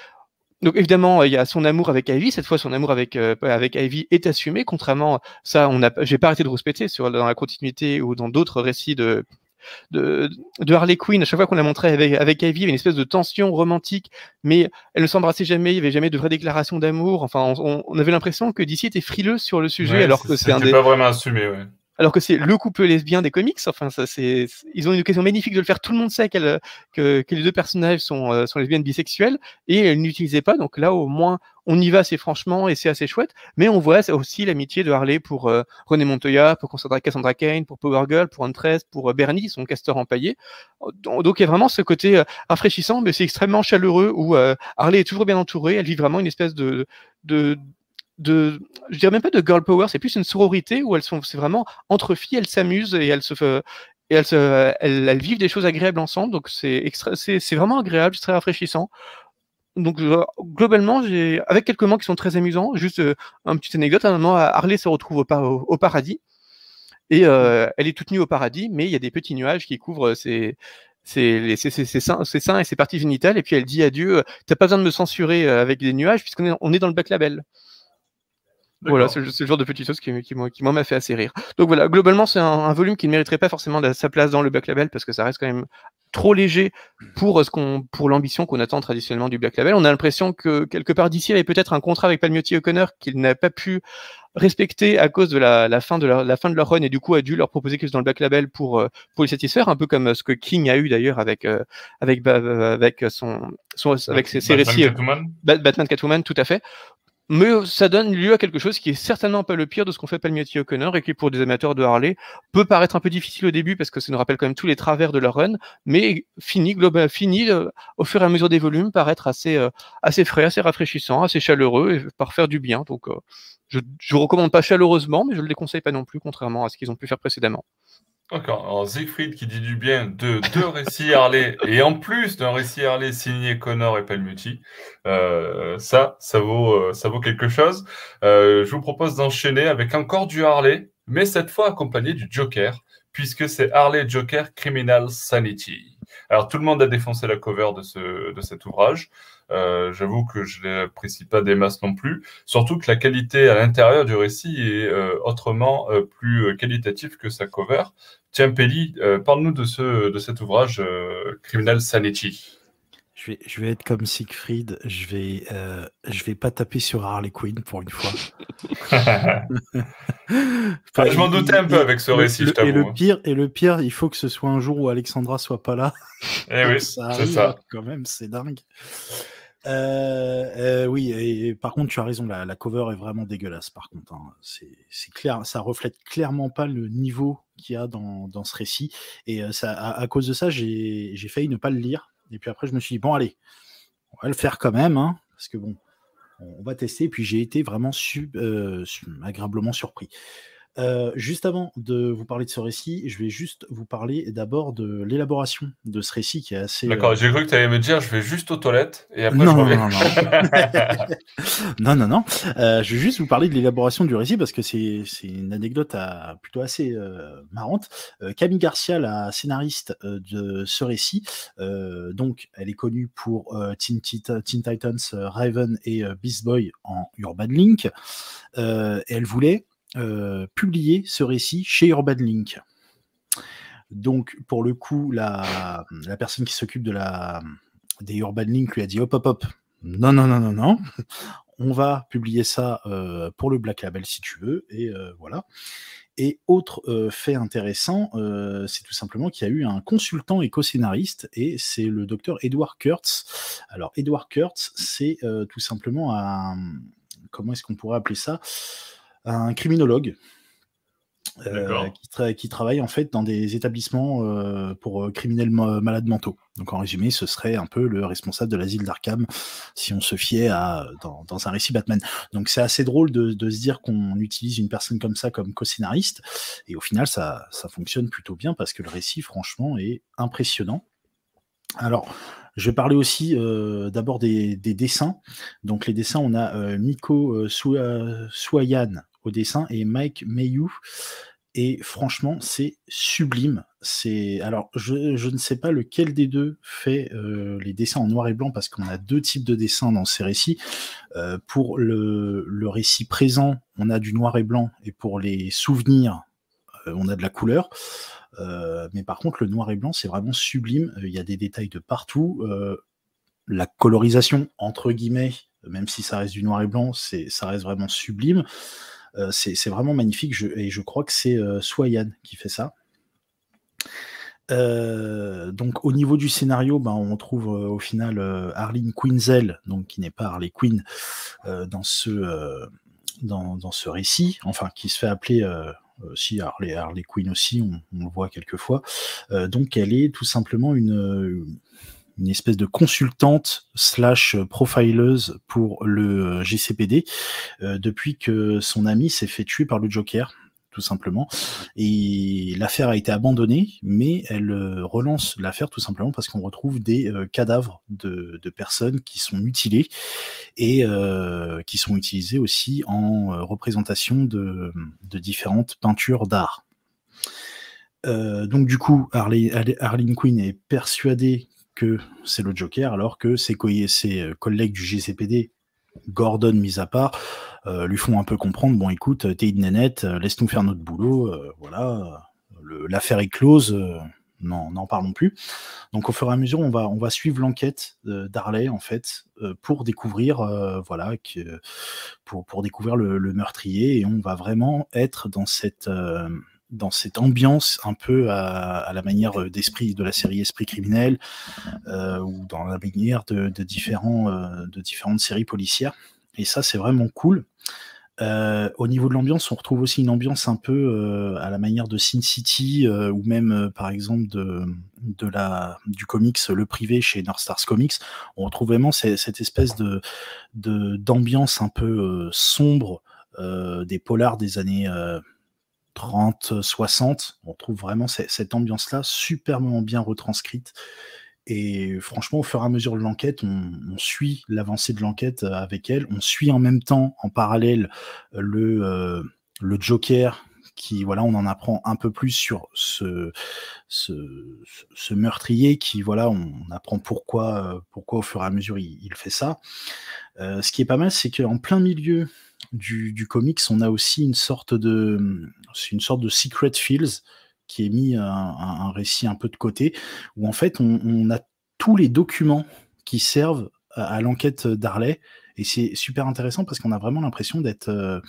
donc évidemment, il y a son amour avec Ivy. Cette fois, son amour avec euh, avec Ivy est assumé. Contrairement, ça, on a, j'ai pas arrêté de rouspéter sur dans la continuité ou dans d'autres récits de de, Harley Quinn, à chaque fois qu'on la montrait avec, avec Ivy, il y avait une espèce de tension romantique, mais elle ne s'embrassait jamais, il n'y avait jamais de vraies déclaration d'amour. Enfin, on, avait l'impression que d'ici était frileux sur le sujet, alors que c'est un des... pas vraiment assumé, ouais alors que c'est le couple lesbien des comics. Enfin, ça, c'est, ils ont une occasion magnifique de le faire. Tout le monde sait que, que les deux personnages sont, euh, sont lesbiennes bisexuelles et elles n'utilisaient pas. Donc là, au moins, on y va assez franchement et c'est assez chouette. Mais on voit aussi l'amitié de Harley pour euh, René Montoya, pour Cassandra Kane, pour Power Girl, pour Huntress, pour euh, Bernie, son casteur empaillé. Donc il y a vraiment ce côté rafraîchissant, mais c'est extrêmement chaleureux où Harley est toujours bien entourée. Elle vit vraiment une espèce de, de de, je dirais même pas de girl power, c'est plus une sororité où elles sont, c'est vraiment entre filles, elles s'amusent et elles se, elles, vivent des choses agréables ensemble. Donc c'est c'est vraiment agréable, c'est très rafraîchissant. Donc globalement, j'ai avec quelques moments qui sont très amusants. Juste euh, une petite anecdote, à un moment, Harley se retrouve au, paradis et euh, elle est toute nue au paradis, mais il y a des petits nuages qui couvrent ses ses, seins, seins, et ses parties génitales. Et puis elle dit à Dieu, t'as pas besoin de me censurer euh, avec des nuages puisqu'on est, on est dans le bac label. Voilà, c'est le genre de petite chose qui, qui, qui m'a fait assez rire. Donc voilà, globalement, c'est un, volume qui ne mériterait pas forcément sa place dans le Black Label parce que ça reste quand même trop léger pour euh, ce qu'on, pour l'ambition qu'on attend traditionnellement du Black Label. On a l'impression que quelque part d'ici, il y avait peut-être un contrat avec Palmiotti O'Connor qu'il n'a pas pu respecter à cause de la, fin de leur, la fin de leur run et du coup a dû leur proposer quelque chose dans le Black Label pour, euh, pour les satisfaire, un peu comme ce que King a eu d'ailleurs avec, euh, avec, avec son, son avec ses, ses récits. Catwoman. Batman Catwoman, tout à fait mais ça donne lieu à quelque chose qui est certainement pas le pire de ce qu'on fait Palmiotti O'Connor et qui pour des amateurs de Harley peut paraître un peu difficile au début parce que ça nous rappelle quand même tous les travers de leur run, mais fini, global, fini euh, au fur et à mesure des volumes par être assez, euh, assez frais, assez rafraîchissant, assez chaleureux et par faire du bien. Donc euh, je ne recommande pas chaleureusement, mais je ne le déconseille pas non plus, contrairement à ce qu'ils ont pu faire précédemment. D'accord. Alors Siegfried qui dit du bien de deux récits Harley et en plus d'un récit Harley signé Connor et Palmuti, euh, ça, ça vaut, euh, ça vaut quelque chose. Euh, je vous propose d'enchaîner avec encore du Harley, mais cette fois accompagné du Joker, puisque c'est Harley Joker Criminal Sanity. Alors tout le monde a défoncé la cover de, ce, de cet ouvrage. Euh, j'avoue que je ne l'apprécie pas des masses non plus. Surtout que la qualité à l'intérieur du récit est euh, autrement euh, plus qualitative que sa cover. Tiens, Pelli, parle-nous de, ce, de cet ouvrage Criminal Sanity. Je vais, je vais, être comme Siegfried, je vais, je vais pas taper sur Harley Quinn pour une fois. je m'en doutais un peu avec ce récit, et le hein. pire, et le pire, il faut que ce soit un jour où Alexandra soit pas là. Eh oui, c'est ça. Quand même, c'est dingue. Euh, euh, oui, et, par contre, tu as raison, la, cover est vraiment dégueulasse. Par contre, hein. c'est clair, ça reflète clairement pas le niveau qu'il y a dans, ce récit. Et euh, ça, à, cause de ça, j'ai failli ne pas le lire. Et puis après, je me suis dit bon, allez, on va le faire quand même, hein, parce que bon, on, va tester. Et puis j'ai été vraiment agréablement surpris. Euh, juste avant de vous parler de ce récit, je vais juste vous parler d'abord de l'élaboration de ce récit qui est assez. D'accord, euh, j'ai cru que tu allais me dire je vais juste aux toilettes et après non, je non, reviens. non, non, non, non, non. Euh, je vais juste vous parler de l'élaboration du récit parce que c'est une anecdote à- plutôt assez euh, marrante. Euh, Camille Garcia, la scénariste de ce récit, euh, donc elle est connue pour Teen, Teen Titans, Raven et Beast Boy en Urban Link. Euh, elle voulait euh, publier ce récit chez Urban Link. Donc, pour le coup, la, personne qui s'occupe de la, des Urban Link lui a dit hop, hop, hop, non, non, non, non, non, on va publier ça euh, pour le Black Label si tu veux, et euh, voilà. Et autre euh, fait intéressant, c'est tout simplement qu'il y a eu un consultant et co-scénariste, et c'est le docteur Edward Kurtz. Alors, Edward Kurtz, c'est tout simplement un. Comment est-ce qu'on pourrait appeler ça? Un criminologue. euh, qui, tra- qui travaille en fait dans des établissements euh, pour euh, criminels ma- malades mentaux. Donc en résumé, ce serait un peu le responsable de l'asile d'Arkham si on se fiait à dans, dans un récit Batman. Donc c'est assez drôle de, de se dire qu'on utilise une personne comme ça comme co-scénariste et au final ça, ça fonctionne plutôt bien parce que le récit franchement est impressionnant. Alors, je vais parler aussi euh, d'abord des, des dessins. Donc les dessins, on a euh, Miko euh, Suayan au dessin et Mike Mayou. Et franchement, c'est sublime. C'est alors, je, je ne sais pas lequel des deux fait euh, les dessins en noir et blanc parce qu'on a deux types de dessins dans ces récits. Euh, pour le, le récit présent, on a du noir et blanc, et pour les souvenirs, euh, on a de la couleur. Mais par contre, le noir et blanc, c'est vraiment sublime. Il y a des détails de partout. La colorisation, entre guillemets, même si ça reste du noir et blanc, c'est, ça reste vraiment sublime. Euh, c'est, vraiment magnifique. Et je crois que c'est euh, Swayan qui fait ça. Euh, donc au niveau du scénario, ben, on trouve au final Arlene Quinzel, donc qui n'est pas Harley Quinn, dans ce récit, enfin qui se fait appeler si Harley, Quinn aussi, on, le voit quelquefois. Donc elle est tout simplement une, une espèce de consultante slash profileuse pour le euh, GCPD euh, depuis que son ami s'est fait tuer par le Joker tout simplement. Et l'affaire a été abandonnée, mais elle euh, relance l'affaire tout simplement parce qu'on retrouve des cadavres de, personnes qui sont mutilées et qui sont utilisées aussi en représentation de, différentes peintures d'art. Donc du coup, Harleen Quinn est persuadée c'est le Joker, alors que ses, ses euh, collègues du GCPD, Gordon mis à part, euh, lui font un peu comprendre, bon écoute, t'es une nénette, euh, laisse-nous faire notre boulot, euh, voilà, l'affaire est close, euh, n'en parlons plus. Donc au fur et à mesure, on va, suivre l'enquête euh, d'Harley, en fait, euh, pour découvrir, euh, voilà, pour, découvrir le meurtrier, et on va vraiment être dans cette... dans cette ambiance un peu à, la manière euh, d'esprit de la série Esprit criminel euh, ou dans la manière de, différents euh, de différentes séries policières. Et ça c'est vraiment cool. Au niveau de l'ambiance on retrouve aussi une ambiance un peu à la manière de Sin City ou même par exemple de, de la du comics Le Privé chez North Stars Comics. On retrouve vraiment ces- cette espèce de d'ambiance un peu sombre des polars des années 30, 60, on trouve vraiment ce- cette ambiance-là superbement bien retranscrite. Et franchement, au fur et à mesure de l'enquête, on, suit l'avancée de l'enquête euh, avec elle. On suit en même temps, en parallèle, le, euh, le Joker, qui, voilà, on en apprend un peu plus sur ce, ce, meurtrier, qui, voilà, on, apprend pourquoi, euh, pourquoi au fur et à mesure il, fait ça. Ce qui est pas mal, c'est qu'en plein milieu du, comics, on a aussi une sorte de, une sorte de Secret Fields qui est mis un, un- récit un peu de côté, où en fait on, a tous les documents qui servent à, l'enquête d'Harley, et c'est super intéressant parce qu'on a vraiment l'impression d'être, euh,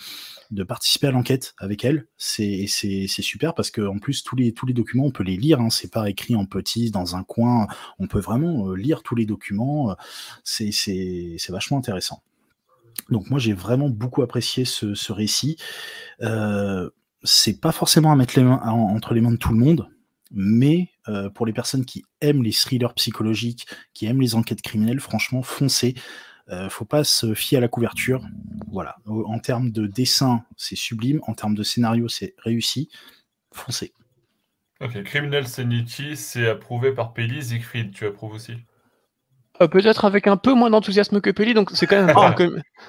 de participer à l'enquête avec elle. C'est, c'est, super parce que en plus tous les tous les documents on peut les lire, hein, c'est pas écrit en petit dans un coin, on peut vraiment euh, lire tous les documents. euh, C'est, c'est, c'est vachement intéressant. Donc moi j'ai vraiment beaucoup apprécié ce, récit. Euh, c'est pas forcément à mettre entre les mains de tout le monde, mais euh, pour les personnes qui aiment les thrillers psychologiques, qui aiment les enquêtes criminelles, franchement foncez. Euh, faut pas se fier à la couverture. Voilà. En termes de dessin, c'est sublime. En termes de scénario, c'est réussi. Foncez. Ok, Criminal Sanity, c'est approuvé par Peli. Siegfried, tu approuves aussi? Euh, peut-être avec un peu moins d'enthousiasme que Peli, donc c'est quand même un,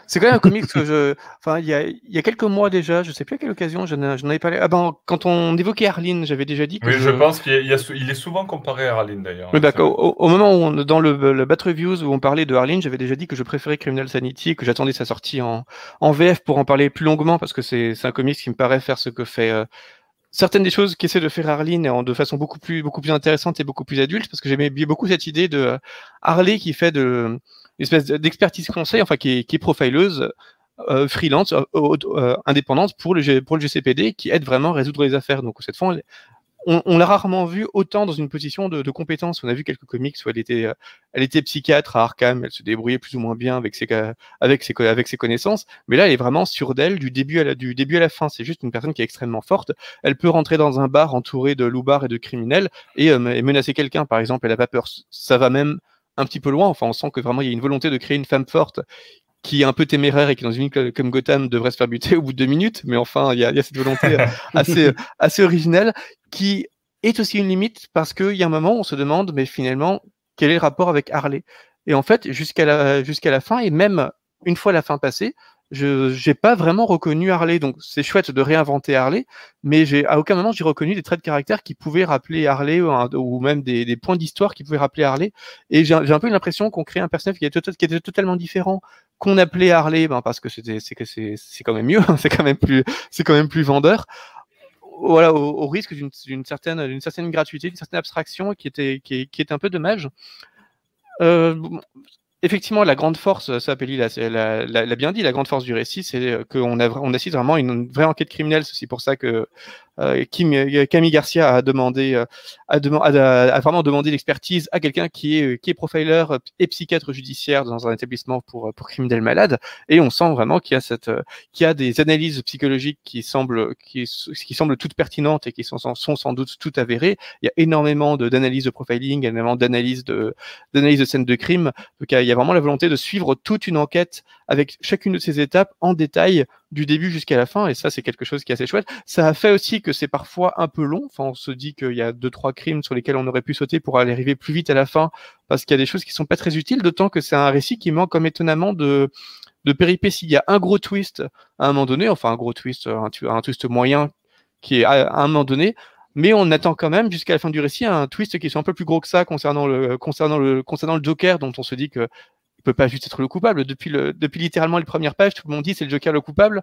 c'est quand même un comics que je, enfin il y a, il y a quelques mois déjà, je sais plus à quelle occasion, j'en avais parlé. Ah ben quand on évoquait Arline, j'avais déjà dit que. Oui, je, pense qu'il il est souvent comparé à Arline d'ailleurs. Oui, d'accord. Au, moment où on, dans le, le Bat Reviews où on parlait de Arline, j'avais déjà dit que je préférais Criminal Sanity, que j'attendais sa sortie en, en VF pour en parler plus longuement parce que c'est, c'est un comics qui me paraît faire ce que fait euh, certaines des choses qu'essaie de faire Arline de façon beaucoup plus, beaucoup plus intéressante et beaucoup plus adulte, parce que j'aimais beaucoup cette idée de euh, Harley qui fait de, espèce d'expertise conseil, enfin qui est, qui est profileuse, euh, freelance, euh, indépendante pour le, pour le GCPD, qui aide vraiment à résoudre les affaires. Donc cette fois, on, l'a rarement vu autant dans une position de, de, compétence. On a vu quelques comics où elle était, euh, elle était psychiatre à Arkham, elle se débrouillait plus ou moins bien avec ses, avec ses, avec ses connaissances, mais là, elle est vraiment sûre d'elle du début à la, du début à la fin. C'est juste une personne qui est extrêmement forte. Elle peut rentrer dans un bar entouré de loupards et de criminels et, euh, menacer quelqu'un, par exemple. Elle n'a pas peur. Ça va même un petit peu loin. Enfin, on sent que vraiment il y a une volonté de créer une femme forte qui est un peu téméraire et qui dans une ville comme Gotham devrait se faire buter au bout de deux minutes, mais enfin il y a, y a, cette volonté euh, assez assez originelle qui est aussi une limite parce qu'il y a un moment où on se demande mais finalement quel est le rapport avec Harley? Et en fait jusqu'à la jusqu'à la fin et même une fois la fin passée je n'ai pas vraiment reconnu Harley. Donc c'est chouette de réinventer Harley, mais j'ai à aucun moment j'ai reconnu des traits de caractère qui pouvaient rappeler Harley ou, même des, des points d'histoire qui pouvaient rappeler Harley. Et j'ai un peu l'impression qu'on crée un personnage qui, est qui était totalement différent, qu'on appelait Harley, ben parce que c'était c'est que c'est quand même mieux, c'est quand même plus c'est quand même plus vendeur. Voilà, au, risque d'une certaine d'une certaine gratuité, d'une certaine abstraction qui était qui qui est un peu dommage. Euh, effectivement, la grande force, ça Peli l'a bien dit, la grande force du récit, c'est qu'on on assiste vraiment à une vraie enquête criminelle. C'est pour ça que euh, Kim, euh, Camille Garcia a demandé, euh, a, vraiment demandé l'expertise à quelqu'un qui est, qui est profiler et psychiatre judiciaire dans un établissement pour, pour criminels malades. Et on sent vraiment qu'il y a cette, qu'il y a des analyses psychologiques qui semblent, qui, semblent toutes pertinentes et qui sont, sans doute toutes avérées. Il y a énormément d'analyses de, profiling, énormément d'analyses de, d'analyses de scènes de crime. Donc il y a vraiment la volonté de suivre toute une enquête avec chacune de ces étapes en détail du début jusqu'à la fin, et ça c'est quelque chose qui est assez chouette. Ça a fait aussi que c'est parfois un peu long, enfin on se dit qu'il y a deux trois crimes sur lesquels on aurait pu sauter pour aller arriver plus vite à la fin, parce qu'il y a des choses qui sont pas très utiles, d'autant que c'est un récit qui manque comme étonnamment de de péripéties. Il y a un gros twist à un moment donné, enfin un gros twist, un, twist moyen qui est à, un moment donné, mais on attend quand même jusqu'à la fin du récit un twist qui soit un peu plus gros que ça concernant le concernant le concernant le Joker dont on se dit que peut pas juste être le coupable. Depuis, le, depuis littéralement les premières pages, tout le monde dit c'est le Joker le coupable.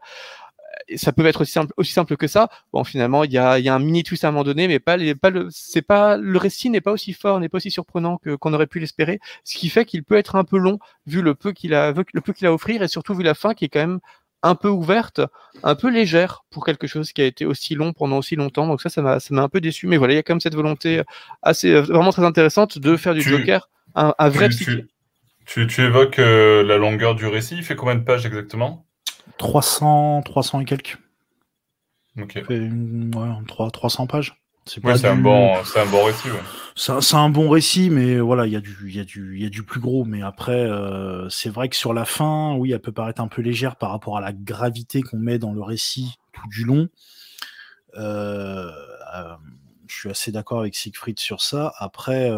Et ça peut être aussi simple, aussi simple que ça. Bon, finalement, il y a, y a, un mini twist à un moment donné, mais pas, les, pas le, c'est pas le récit n'est pas aussi fort, n'est pas aussi surprenant que qu'on aurait pu l'espérer. Ce qui fait qu'il peut être un peu long vu le peu qu'il a, le peu qu'il a à offrir et surtout vu la fin qui est quand même un peu ouverte, un peu légère pour quelque chose qui a été aussi long pendant aussi longtemps. Donc ça, ça m'a, ça m'a un peu déçu. Mais voilà, il y a quand même cette volonté assez, vraiment très intéressante de faire du Joker un, un vrai tu, tu, tu évoques euh, la longueur du récit. Il fait combien de pages exactement? 300, 300 et quelques. Ok. Il fait ouais, 3, 300 pages. C'est ouais, un, bon, un bon récit. Ouais. C'est un bon récit, mais voilà, il y, a du, y, a du, y a du plus gros. Mais après, euh, c'est vrai que sur la fin, oui, elle peut paraître un peu légère par rapport à la gravité qu'on met dans le récit tout du long. Euh, euh, je suis assez d'accord avec Siegfried sur ça. Après,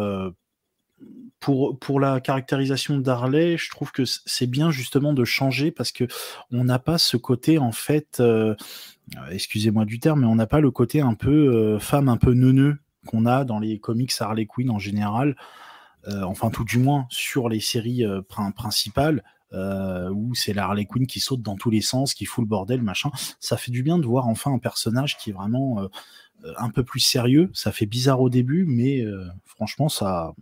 pour, pour la caractérisation d'Harley, je trouve que c'est bien justement de changer parce que on n'a pas ce côté en fait, euh, excusez-moi du terme, mais on n'a pas le côté un peu euh, femme un peu neuneux qu'on a dans les comics Harley Quinn en général, euh, enfin tout du moins sur les séries principales. où c'est la Harley Quinn qui saute dans tous les sens, qui fout le bordel, machin. Ça fait du bien de voir enfin un personnage qui est vraiment un peu plus sérieux. Ça fait bizarre au début, mais franchement, ça,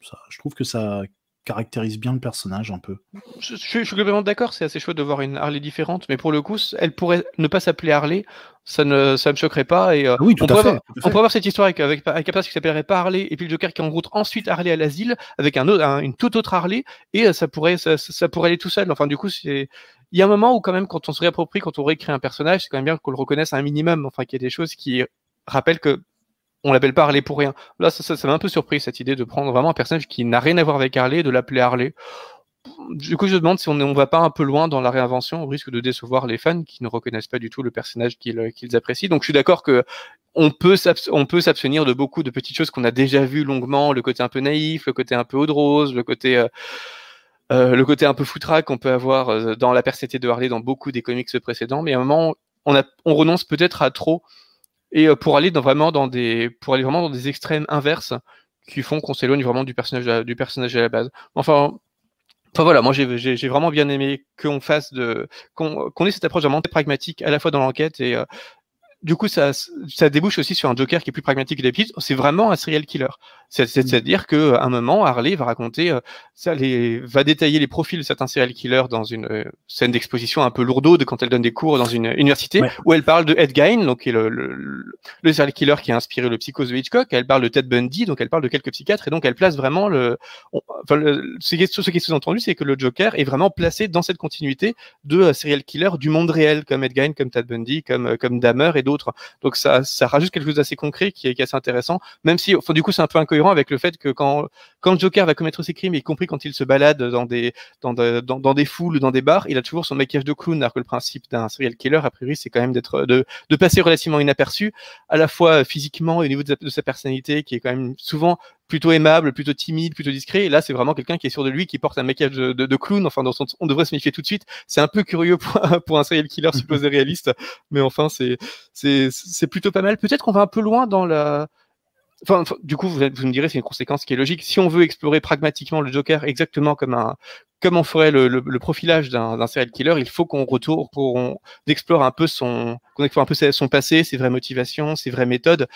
je trouve que ça caractérise bien le personnage un peu. Je, suis complètement d'accord, c'est assez chouette de voir une Harley différente, mais pour le coup, elle pourrait ne pas s'appeler Harley, ça ne ça me choquerait pas. Et, euh, oui, tout on, à pourrait fait, avoir, on pourrait avoir cette histoire avec, avec, avec un personnage qui s'appellerait pas Harley, et puis le Joker qui rencontre ensuite Harley à l'asile, avec un autre, une toute autre Harley, et euh, ça pourrait, ça, ça, pourrait aller tout seul. Enfin, du coup, c'est. Il y a un moment où, quand même, quand on se réapproprie, quand on réécrit un personnage, c'est quand même bien qu'on le reconnaisse à un minimum. Enfin, qu'il y ait des choses qui rappellent que on l'appelle pas Harley pour rien. Là, ça, m'a un peu surpris cette idée de prendre vraiment un personnage qui n'a rien à voir avec Harley, de l'appeler Harley. du coup, je me demande si on ne va pas un peu loin dans la réinvention, au risque de décevoir les fans qui ne reconnaissent pas du tout le personnage qu'ils apprécient. Donc, je suis d'accord que on peut s'abstenir de beaucoup de petites choses qu'on a déjà vues longuement, le côté un peu naïf, le côté un peu eau de rose, le côté euh, euh, le côté un peu foutraque qu'on peut avoir euh, dans la personnalité de Harley dans beaucoup des comics précédents, mais à un moment on renonce peut-être à trop et pour aller dans, vraiment dans des pour aller vraiment dans des extrêmes inverses qui font qu'on s'éloigne vraiment du personnage du personnage à la base. Enfin Enfin voilà, moi j'ai vraiment bien aimé qu'on fasse de qu'on ait cette approche vraiment pragmatique à la fois dans l'enquête et du coup, ça, ça débouche aussi sur un Joker qui est plus pragmatique que d'habitude. C'est vraiment un serial killer. C'est-à-dire qu'à un moment, Harley va raconter, euh, ça les, va détailler les profils de certains serial killers dans une euh, scène d'exposition un peu lourdaude quand elle donne des cours dans une université, où elle parle de Ed Gein, donc qui est le, le, le, serial killer qui a inspiré le psychose de Hitchcock. Elle parle de Ted Bundy, donc elle parle de quelques psychiatres, et donc elle place vraiment le. enfin, le ce qui est, sous-entendu, c'est que le Joker est vraiment placé dans cette continuité de euh, serial killer du monde réel, comme Ed Gein, comme Ted Bundy, comme comme Dahmer et d'autres. Donc ça, ça rajoute quelque chose d'assez concret qui est, qui est assez intéressant, même si, enfin, du coup, c'est un peu incohérent avec le fait que quand, quand Joker va commettre ses crimes, y compris quand il se balade dans des, dans, dans, dans des foules ou dans des bars, il a toujours son maquillage de clown, alors que le principe d'un serial killer, a priori, c'est quand même d'être, de, de passer relativement inaperçu, à la fois physiquement et au niveau de sa, de sa personnalité, qui est quand même souvent plutôt aimable, plutôt timide, plutôt discret. Et là, c'est vraiment quelqu'un qui est sûr de lui, qui porte un maquillage de, de, de clown. Enfin, dans son, on devrait se méfier tout de suite. C'est un peu curieux pour, pour un serial killer supposé réaliste, mais enfin, c'est c'est plutôt pas mal. Peut-être qu'on va un peu loin dans la Du coup, vous, vous me direz, c'est une conséquence qui est logique. Si on veut explorer pragmatiquement le Joker exactement comme un, comme on ferait le, le, le profilage d'un serial killer, il faut qu'on retourne, qu'on explore un peu son, qu'on explore un peu son passé, ses vraies motivations, ses vraies méthodes.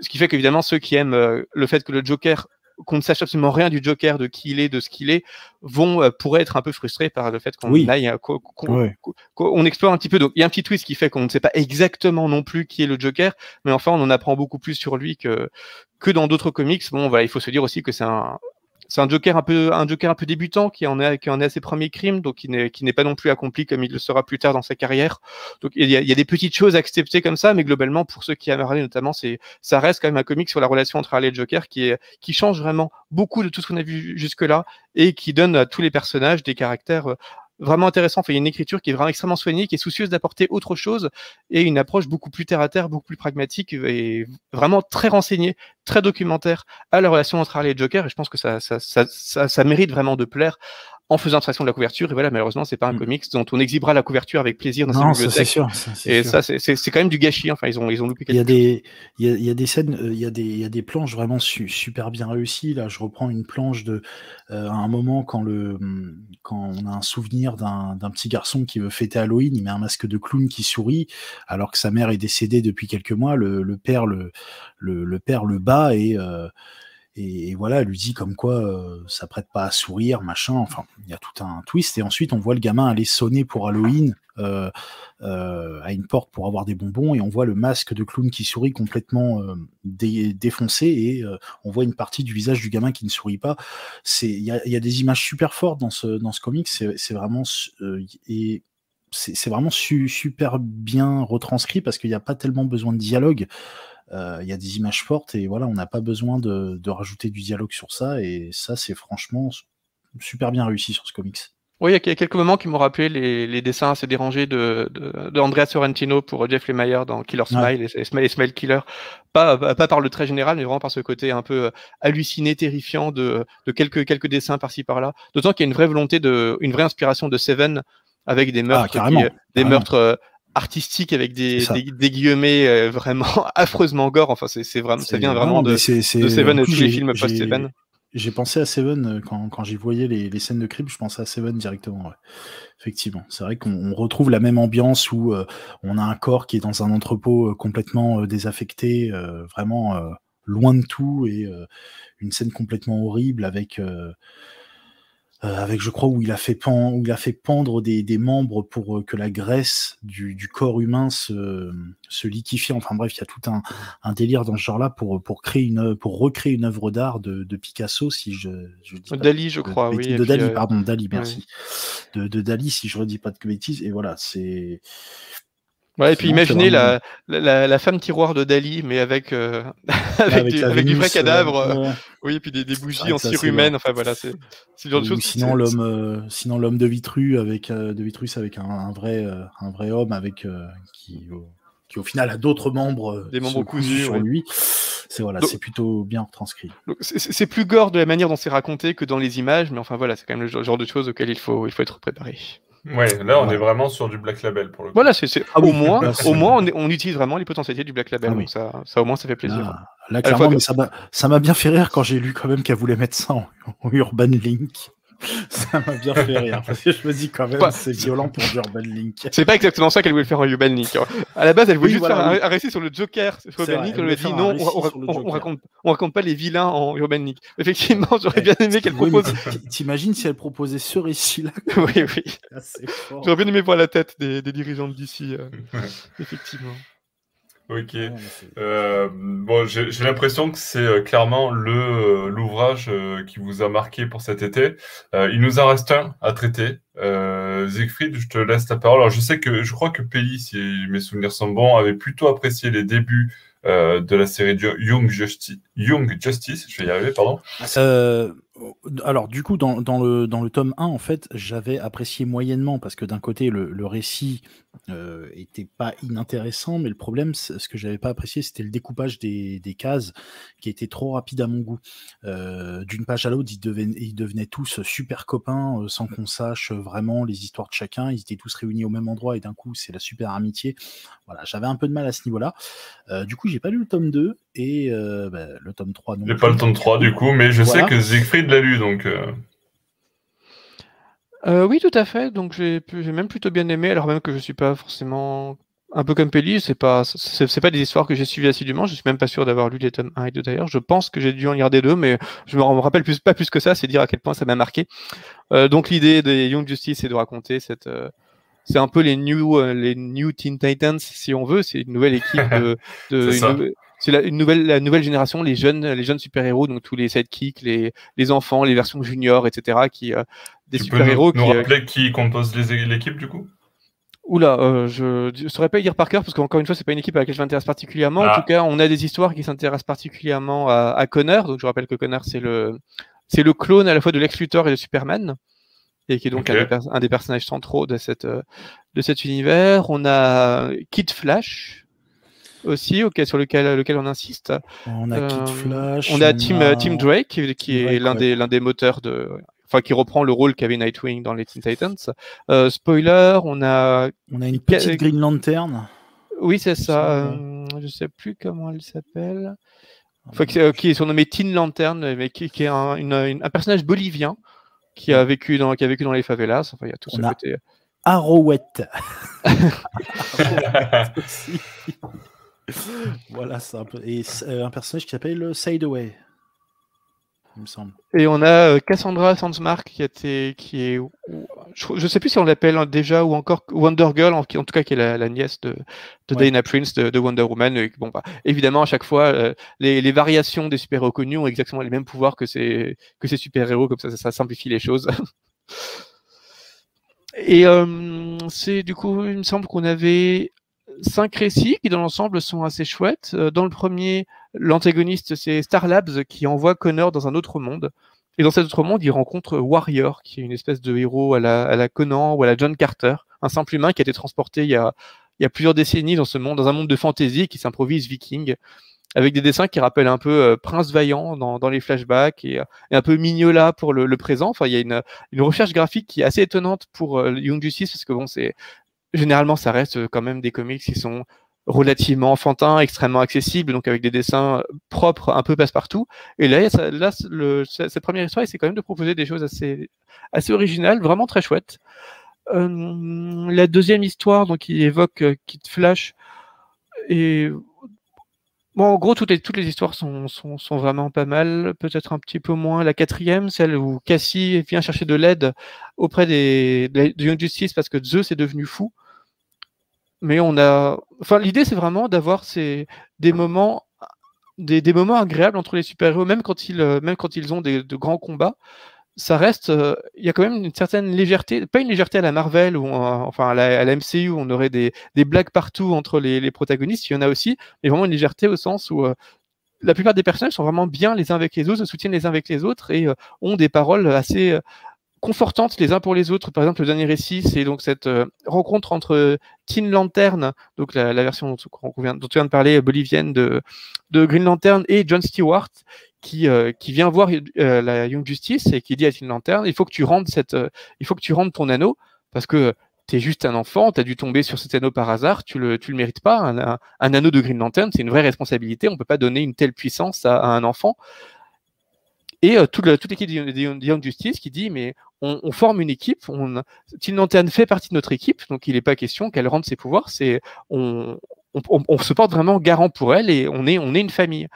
Ce qui fait qu'évidemment, ceux qui aiment euh, le fait que le Joker qu'on ne sache absolument rien du Joker, de qui il est, de ce qu'il est, vont euh, pourraient être un peu frustrés par le fait qu'on aille, euh, qu'on explore un petit peu. Donc il y a un petit twist qui fait qu'on ne sait pas exactement non plus qui est le Joker, mais enfin on en apprend beaucoup plus sur lui que que dans d'autres comics. Bon, voilà, il faut se dire aussi que c'est un c'est un Joker un peu un Joker un peu débutant qui en est qui en est à ses premiers crimes, donc qui n'est pas non plus accompli comme il le sera plus tard dans sa carrière. Donc il y a, des petites choses à accepter comme ça, mais globalement pour ceux qui aiment Harley notamment, c'est ça reste quand même un comic sur la relation entre Harley et Joker qui qui change vraiment beaucoup de tout ce qu'on a vu jusque là et qui donne à tous les personnages des caractères vraiment intéressant. Il y a une écriture qui est vraiment extrêmement soignée, qui est soucieuse d'apporter autre chose et une approche beaucoup plus terre à terre, beaucoup plus pragmatique et vraiment très renseignée, très documentaire à la relation entre Harley et Joker. Et je pense que ça, ça, ça, ça mérite vraiment de plaire en faisant abstraction de la couverture. Et voilà, malheureusement, c'est pas un mm. comics dont on exhibera la couverture avec plaisir dans non, sa bibliothèque. Sûr, et sûr. ça, c'est quand même du gâchis. Enfin, ils ont, ils ont loupé quelque il y a des, il y a, il y a des scènes, euh, il y a des, il y a des planches vraiment su, super bien réussies. Là, je reprends une planche de, euh, à un moment quand le, quand on a un souvenir d'un petit garçon qui veut fêter Halloween, il met un masque de clown qui sourit, alors que sa mère est décédée depuis quelques mois. Le, le père le, le, le père le bat et euh, et, voilà, elle lui dit comme quoi euh, ça prête pas à sourire, machin. Enfin, il y a tout un twist. Et ensuite, on voit le gamin aller sonner pour Halloween euh, euh, à une porte pour avoir des bonbons. Et on voit le masque de clown qui sourit complètement euh, dé défoncé. Et on voit une partie du visage du gamin qui ne sourit pas. Il y a, y a, des images super fortes dans ce, dans ce comic. C'est vraiment. Et c'est vraiment su, super bien retranscrit parce qu'il n'y a pas tellement besoin de dialogue. Euh, il y a des images fortes et voilà, on n'a pas besoin de, de, rajouter du dialogue sur ça. Et ça, c'est franchement super bien réussi sur ce comics. Oui, il y a quelques moments qui m'ont rappelé les, les, dessins assez dérangés de, de, de, Andrea Sorrentino pour Jeff Lemire dans Killer Smile ouais. et, et, Smile Killer. Pas, pas par le trait général, mais vraiment par ce côté un peu halluciné, terrifiant de, de quelques, quelques dessins par-ci par-là. D'autant qu'il y a une vraie volonté de, une vraie inspiration de Seven avec des meurtres, ah, carrément, qui, des meurtres artistique avec des, des, des, guillemets euh, vraiment affreusement gore. Enfin, c'est vraiment, ça vient vraiment de, c est, c est, de Seven et tous les films post-Seven. J'ai pensé à Seven euh, quand, quand j'y voyais les, les, scènes de crime, je pensais à Seven directement. Ouais. Effectivement, c'est vrai qu'on retrouve la même ambiance où euh, on a un corps qui est dans un entrepôt complètement désaffecté, vraiment loin de tout, et une scène complètement horrible avec avec je crois où il a fait pendre, où il a fait pendre des, des membres pour euh, que la graisse du, du, corps humain se, se liquifie. Enfin bref, il y a tout un, un délire dans ce genre-là pour pour créer une pour recréer une œuvre d'art de, de, Picasso, si je, je dis Dali, pas, je crois, de, oui. De Dali, euh... pardon, Dali, merci. De, de Dali, si je redis pas de bêtises. Et voilà, c'est Ouais, et puis imaginez la, la, femme tiroir de Dali, mais avec, euh, avec, du, vrai cadavre. Oui, et puis des, bougies en cire humaine. Enfin voilà, c'est ce genre de choses. Sinon l'homme, sinon l'homme de Vitru avec de Vitrus avec un, vrai, un vrai homme avec qui qui au final a d'autres membres, des membres cousus sur lui. C'est voilà, c'est plutôt bien retranscrit. C'est plus gore de la manière dont c'est raconté que dans les images, mais enfin voilà, c'est quand même le genre de choses auxquelles il faut, il faut être préparé. Ouais, là on est vraiment sur du Black Label pour le coup. Voilà, c'est ah au moins, au moins on, utilise vraiment les potentialités du Black Label, ah donc ça, ça au moins ça fait plaisir. Là, clairement, ça m'a bien fait rire quand j'ai lu quand même qu'elle voulait mettre ça en Urban Link. ça m'a bien fait rire. Parce que je me dis quand même, c'est violent pour Urban Link. C'est pas exactement ça qu'elle voulait faire en Urban Link. Hein. À la base, elle voulait juste faire un, récit sur le Joker sur Urban Link. Elle lui a dit non, on, raconte, on raconte pas les vilains en Urban Link. Effectivement, j'aurais bien aimé qu'elle propose. T'imagines si elle proposait ce récit-là Oui, oui. J'aurais bien aimé voir la tête des, dirigeants d'ici. Euh, effectivement. Ok. Euh, bon, j'ai l'impression que c'est euh, clairement le euh, l'ouvrage qui vous a marqué pour cet été. il nous en reste un à traiter. Siegfried, je te laisse ta parole. Alors, je sais que je crois que Peli, si mes souvenirs sont bons, avait plutôt apprécié les débuts de la série Young Justice. Young Justice, je vais y arriver, pardon. alors, du coup, dans, le, dans le tome 1, en fait, j'avais apprécié moyennement parce que d'un côté, le, récit euh, pas inintéressant, mais le problème, ce que j'avais pas apprécié, c'était le découpage des, des, cases qui était trop rapide à mon goût. Euh, d'une page à l'autre, ils, ils, devenaient tous super copains euh, sans qu'on sache vraiment les histoires de chacun. Ils étaient tous réunis au même endroit et d'un coup, c'est la super amitié. Voilà, j'avais un peu de mal à ce niveau-là. Euh, du coup, j'ai pas lu le tome 2 et bah, le tome 3 non. J'ai pas le tome 3 du coup, mais je sais que Siegfried l'a lu donc. Euh, oui, tout à fait. Donc j'ai même plutôt bien aimé, alors même que je suis pas forcément un peu comme Pelli, c'est pas c'est pas des histoires que j'ai suivies assidûment. Je suis même pas sûr d'avoir lu les tomes 1 et 2 d'ailleurs. Je pense que j'ai dû en lire des deux, mais je me rappelle plus, pas plus que ça. C'est dire à quel point ça m'a marqué. Euh, donc l'idée des Young Justice, c'est de raconter cette euh, c'est un peu les new les new Teen Titans si on veut. C'est une nouvelle équipe de, de c'est la, une nouvelle, la nouvelle génération, les jeunes, les jeunes super-héros, donc tous les sidekicks, les, les enfants, les versions juniors, etc., qui, euh, des super-héros. Nous, nous qui, rappeler qui compose l'équipe, du coup? Oula, euh, je ne saurais pas y dire par cœur parce qu'encore une fois, c'est pas une équipe à laquelle je m'intéresse particulièrement. En ah. tout cas, on a des histoires qui s'intéressent particulièrement à, à, Connor. Donc, je rappelle que Connor, c'est le, c'est le clone à la fois de Lex Luthor et de Superman, et qui est donc un, des un, des personnages centraux de cette, euh, de cet univers. On a Kid Flash, aussi, auquel, sur lequel, lequel on insiste. On a Kid euh, Flash. On a Tim, Tim Drake, qui, est l'un des, l'un des moteurs de. Enfin, qui reprend le rôle qu'avait Nightwing dans les Teen Titans. Euh, spoiler, on a. On a une petite Green Lantern. Oui, c'est ça. Euh, je sais plus comment elle s'appelle. Enfin, qui, est surnommé Teen Lantern, mais qui, qui est un, un, personnage bolivien qui a vécu dans, qui a vécu dans les favelas. Enfin, il y a tout ce côté. Arouette. voilà, c'est un peu. Et euh, un personnage qui s'appelle Sideaway, il me semble. Et on a euh, Cassandra Sandsmark qui, était, qui est. Je ne sais plus si on l'appelle déjà ou encore Wonder Girl, en, tout cas qui est la, nièce de, de Dana Prince de, Wonder Woman. bon, bah, évidemment, à chaque fois, euh, les, variations des super-héros connus ont exactement les mêmes pouvoirs que ces, que ces super-héros, comme ça, ça, simplifie les choses. Et c'est du coup, il me semble qu'on avait cinq récits qui dans l'ensemble sont assez chouettes. Euh, dans le premier, l'antagoniste c'est Star Labs qui envoie Connor dans un autre monde. Et dans cet autre monde, il rencontre Warrior, qui est une espèce de héros à la, à la Conan ou à la John Carter, un simple humain qui a été transporté il y a, il y a plusieurs décennies dans ce monde, dans un monde de fantasy qui s'improvise viking, avec des dessins qui rappellent un peu euh, Prince Vaillant dans, dans les flashbacks et, et, un peu Mignola pour le, le, présent. Enfin, il y a une, une recherche graphique qui est assez étonnante pour euh, Young Justice parce que bon, c'est généralement, ça reste euh, quand même des comics qui sont relativement enfantins, extrêmement accessibles, donc avec des dessins propres, un peu passe-partout. Et là, cette première histoire, c'est quand même de proposer des choses assez, originales, vraiment très chouettes. Euh, la deuxième histoire, donc, qui évoque euh, Kid Flash, et Bon, en gros, toutes les, histoires sont, vraiment pas mal. Peut-être un petit peu moins la quatrième, celle où Cassie vient chercher de l'aide auprès de Young Justice parce que Zeus est devenu fou. Mais on a. Enfin, l'idée, c'est vraiment d'avoir ces, des moments. Des, des moments agréables entre les super-héros, même quand ils, même quand ils ont des, de grands combats ça reste, il y a quand même une certaine légèreté, pas une légèreté à la Marvel ou enfin à la, MCU où on aurait des, des blagues partout entre les, les, protagonistes, il y en a aussi, mais vraiment une légèreté au sens où la plupart des personnages sont vraiment bien les uns avec les autres, se soutiennent les uns avec les autres et ont des paroles assez confortantes les uns pour les autres. Par exemple, le dernier récit, c'est donc cette euh, rencontre entre Tin Lantern, donc la, version dont, vient, tu viens de parler, bolivienne de, Green Lantern, et John Stewart, qui, euh, qui vient voir euh, la Young Justice et qui dit à Tin Lantern, il faut que tu rendes cette, il faut que tu rendes ton anneau parce que tu es juste un enfant, tu as dû tomber sur cet anneau par hasard, tu le, tu le mérites pas. Un, anneau de Green Lantern, c'est une vraie responsabilité. On peut pas donner une telle puissance à, un enfant. Et toute l'équipe de Young Justice qui dit mais on, forme une équipe. On, Lantern fait partie de notre équipe, donc il n'est pas question qu'elle rende ses pouvoirs. C'est on, se porte vraiment garant pour elle et on est, on est une famille.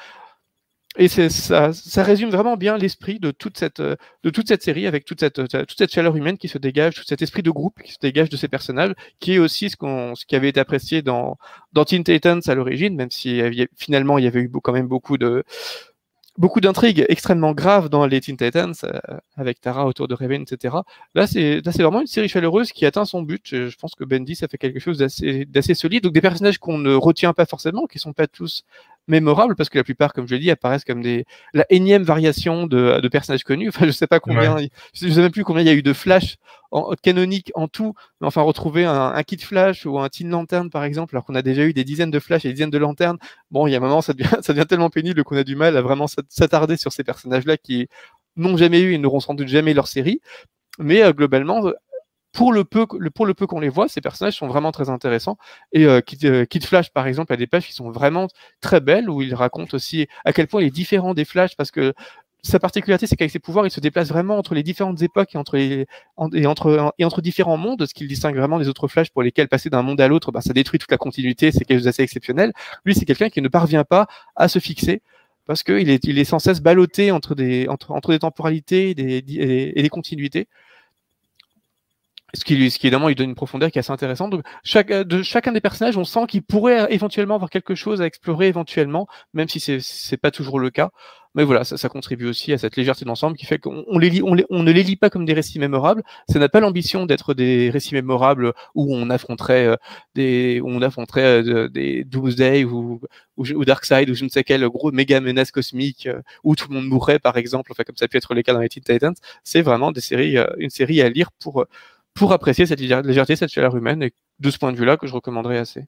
Et ça, ça résume vraiment bien l'esprit de toute cette, de toute cette série avec toute cette, toute cette chaleur humaine qui se dégage, tout cet esprit de groupe qui se dégage de ces personnages, qui est aussi ce, qu'on, ce qui avait été apprécié dans, dans Teen Titans à l'origine, même si finalement il y avait eu quand même beaucoup de, beaucoup d'intrigues extrêmement graves dans les Teen Titans, euh, avec Tara autour de Raven, etc. Là, c'est vraiment une série chaleureuse qui atteint son but. Je, pense que Bendy, ça fait quelque chose d'assez solide. Donc des personnages qu'on ne retient pas forcément, qui sont pas tous mémorables, parce que la plupart, comme je l'ai dit, apparaissent comme des la énième variation de, de personnages connus. Enfin, je sais pas combien, je sais même plus combien il y a eu de Flash en, canonique en tout, mais enfin retrouver un, un, kit Flash ou un Teen Lantern par exemple, alors qu'on a déjà eu des dizaines de Flash et des dizaines de lanternes. Bon, il y a un moment, ça devient, ça devient tellement pénible qu'on a du mal à vraiment s'attarder sur ces personnages-là qui n'ont jamais eu et n'auront sans doute jamais leur série. Mais euh, globalement, pour le peu, pour le peu qu'on les voit, ces personnages sont vraiment très intéressants. Et euh, Kid, euh, Flash, par exemple, a des pages qui sont vraiment très belles, où il raconte aussi à quel point il est différent des Flash, parce que sa particularité, c'est qu'avec ses pouvoirs, il se déplace vraiment entre les différentes époques et entre, les, et entre, et entre différents mondes, ce qui le distingue vraiment des autres Flash pour lesquels passer d'un monde à l'autre, bah, ça détruit toute la continuité, c'est quelque chose d'assez exceptionnel. Lui, c'est quelqu'un qui ne parvient pas à se fixer parce qu'il est, il est sans cesse ballotté entre des, entre, entre des temporalités et des, et des continuités ce qui, ce qui évidemment lui donne une profondeur qui est assez intéressante. Donc, chaque, de chacun des personnages, on sent qu'il pourrait éventuellement avoir quelque chose à explorer éventuellement, même si c'est c'est pas toujours le cas. Mais voilà, ça, ça contribue aussi à cette légèreté d'ensemble qui fait qu'on on les lit, on, on, ne les lit pas comme des récits mémorables. Ça n'a pas l'ambition d'être des récits mémorables où on affronterait euh, des, où on affronterait euh, des Doomsday ou, ou, ou, Darkseid ou je ne sais quelle gros méga menace cosmique euh, où tout le monde mourrait par exemple, enfin comme ça a pu être le cas dans les Teen Titans. C'est vraiment des séries, une série à lire pour pour apprécier cette légèreté, cette chaleur humaine, et de ce point de vue-là que je recommanderais assez.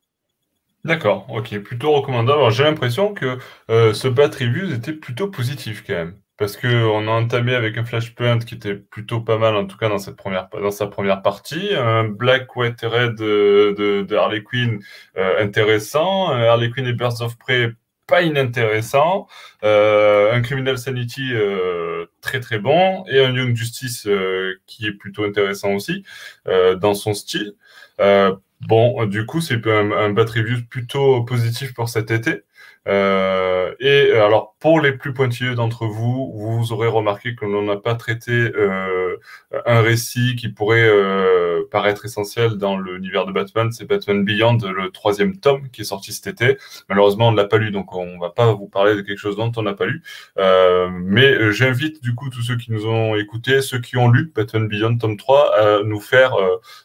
D'accord, ok, plutôt recommandable. Alors j'ai l'impression que euh, ce Bat Reviews était plutôt positif quand même. Parce qu'on a entamé avec un Flashpoint qui était plutôt pas mal, en tout cas dans, cette première, dans sa première partie. Un Black, White Red de, de, Harley Quinn euh, intéressant. Harley Quinn et Birds of Prey pas inintéressant, euh, un Criminal Sanity euh, très très bon et un Young Justice euh, qui est plutôt intéressant aussi dans son style. Bon, du coup, c'est un, un bat review plutôt positif pour cet été. Et alors, pour les plus pointilleux d'entre vous, vous aurez remarqué que l'on n'a pas traité un récit qui pourrait paraître essentiel dans l'univers de Batman. C'est Batman Beyond, le troisième tome qui est sorti cet été. Malheureusement, on ne l'a pas lu, donc on va pas vous parler de quelque chose dont on n'a pas lu. Euh, mais j'invite du coup tous ceux qui nous ont écoutés, ceux qui ont lu Batman Beyond tome 3, à nous faire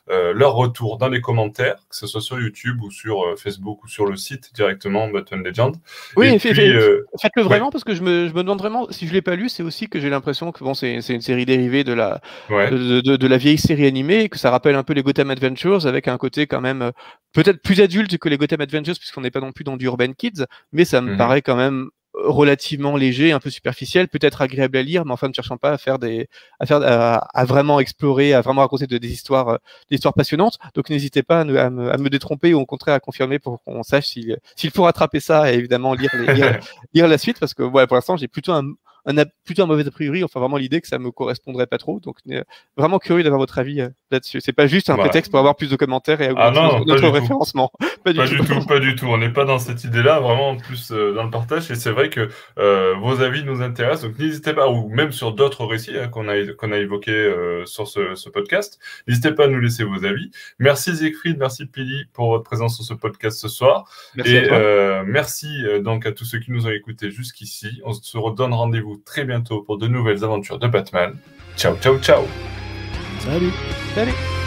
leur retour dans les commentaires, que ce soit sur YouTube ou sur Facebook ou sur le site directement Batman Legend. Oui, euh, faites-le vraiment parce que je me, je me, demande vraiment, si je l'ai pas lu, c'est aussi que j'ai l'impression que bon, c'est une série dérivée de la, de, de, de, la vieille série animée, que ça rappelle un peu les Gotham Adventures avec un côté quand même euh, peut-être plus adulte que les Gotham Adventures puisqu'on n'est pas non plus dans du Urban Kids, mais ça me mhm. paraît quand même relativement léger, un peu superficiel, peut-être agréable à lire, mais enfin ne cherchant pas à faire des, à faire, à, vraiment explorer, à vraiment raconter des histoires, euh, des histoires passionnantes. Donc n'hésitez pas à, me, à, me, détromper ou au contraire à confirmer pour qu'on sache s'il faut rattraper ça et évidemment lire, lire, lire, la suite parce que ouais, pour l'instant j'ai plutôt un, un, plutôt un mauvais a priori, enfin vraiment l'idée que ça me correspondrait pas trop. Donc euh, vraiment curieux d'avoir votre avis euh, là-dessus. C'est pas juste un prétexte pour avoir plus de commentaires et ah notre référencement. Pas, du, tout. pas du tout. On n'est pas dans cette idée-là, vraiment plus euh, dans le partage. Et c'est vrai que vos avis nous intéressent. Donc n'hésitez pas, ou même sur d'autres récits hein, qu'on a qu'on a évoqués sur ce, ce podcast, n'hésitez pas à nous laisser vos avis. Merci Siegfried, merci Pili pour votre présence sur ce podcast ce soir. Merci et merci donc à tous ceux qui nous ont écoutés jusqu'ici. On se redonne rendez-vous très bientôt pour de nouvelles aventures de Batman. Ciao, ciao, ciao. Salut. Salut.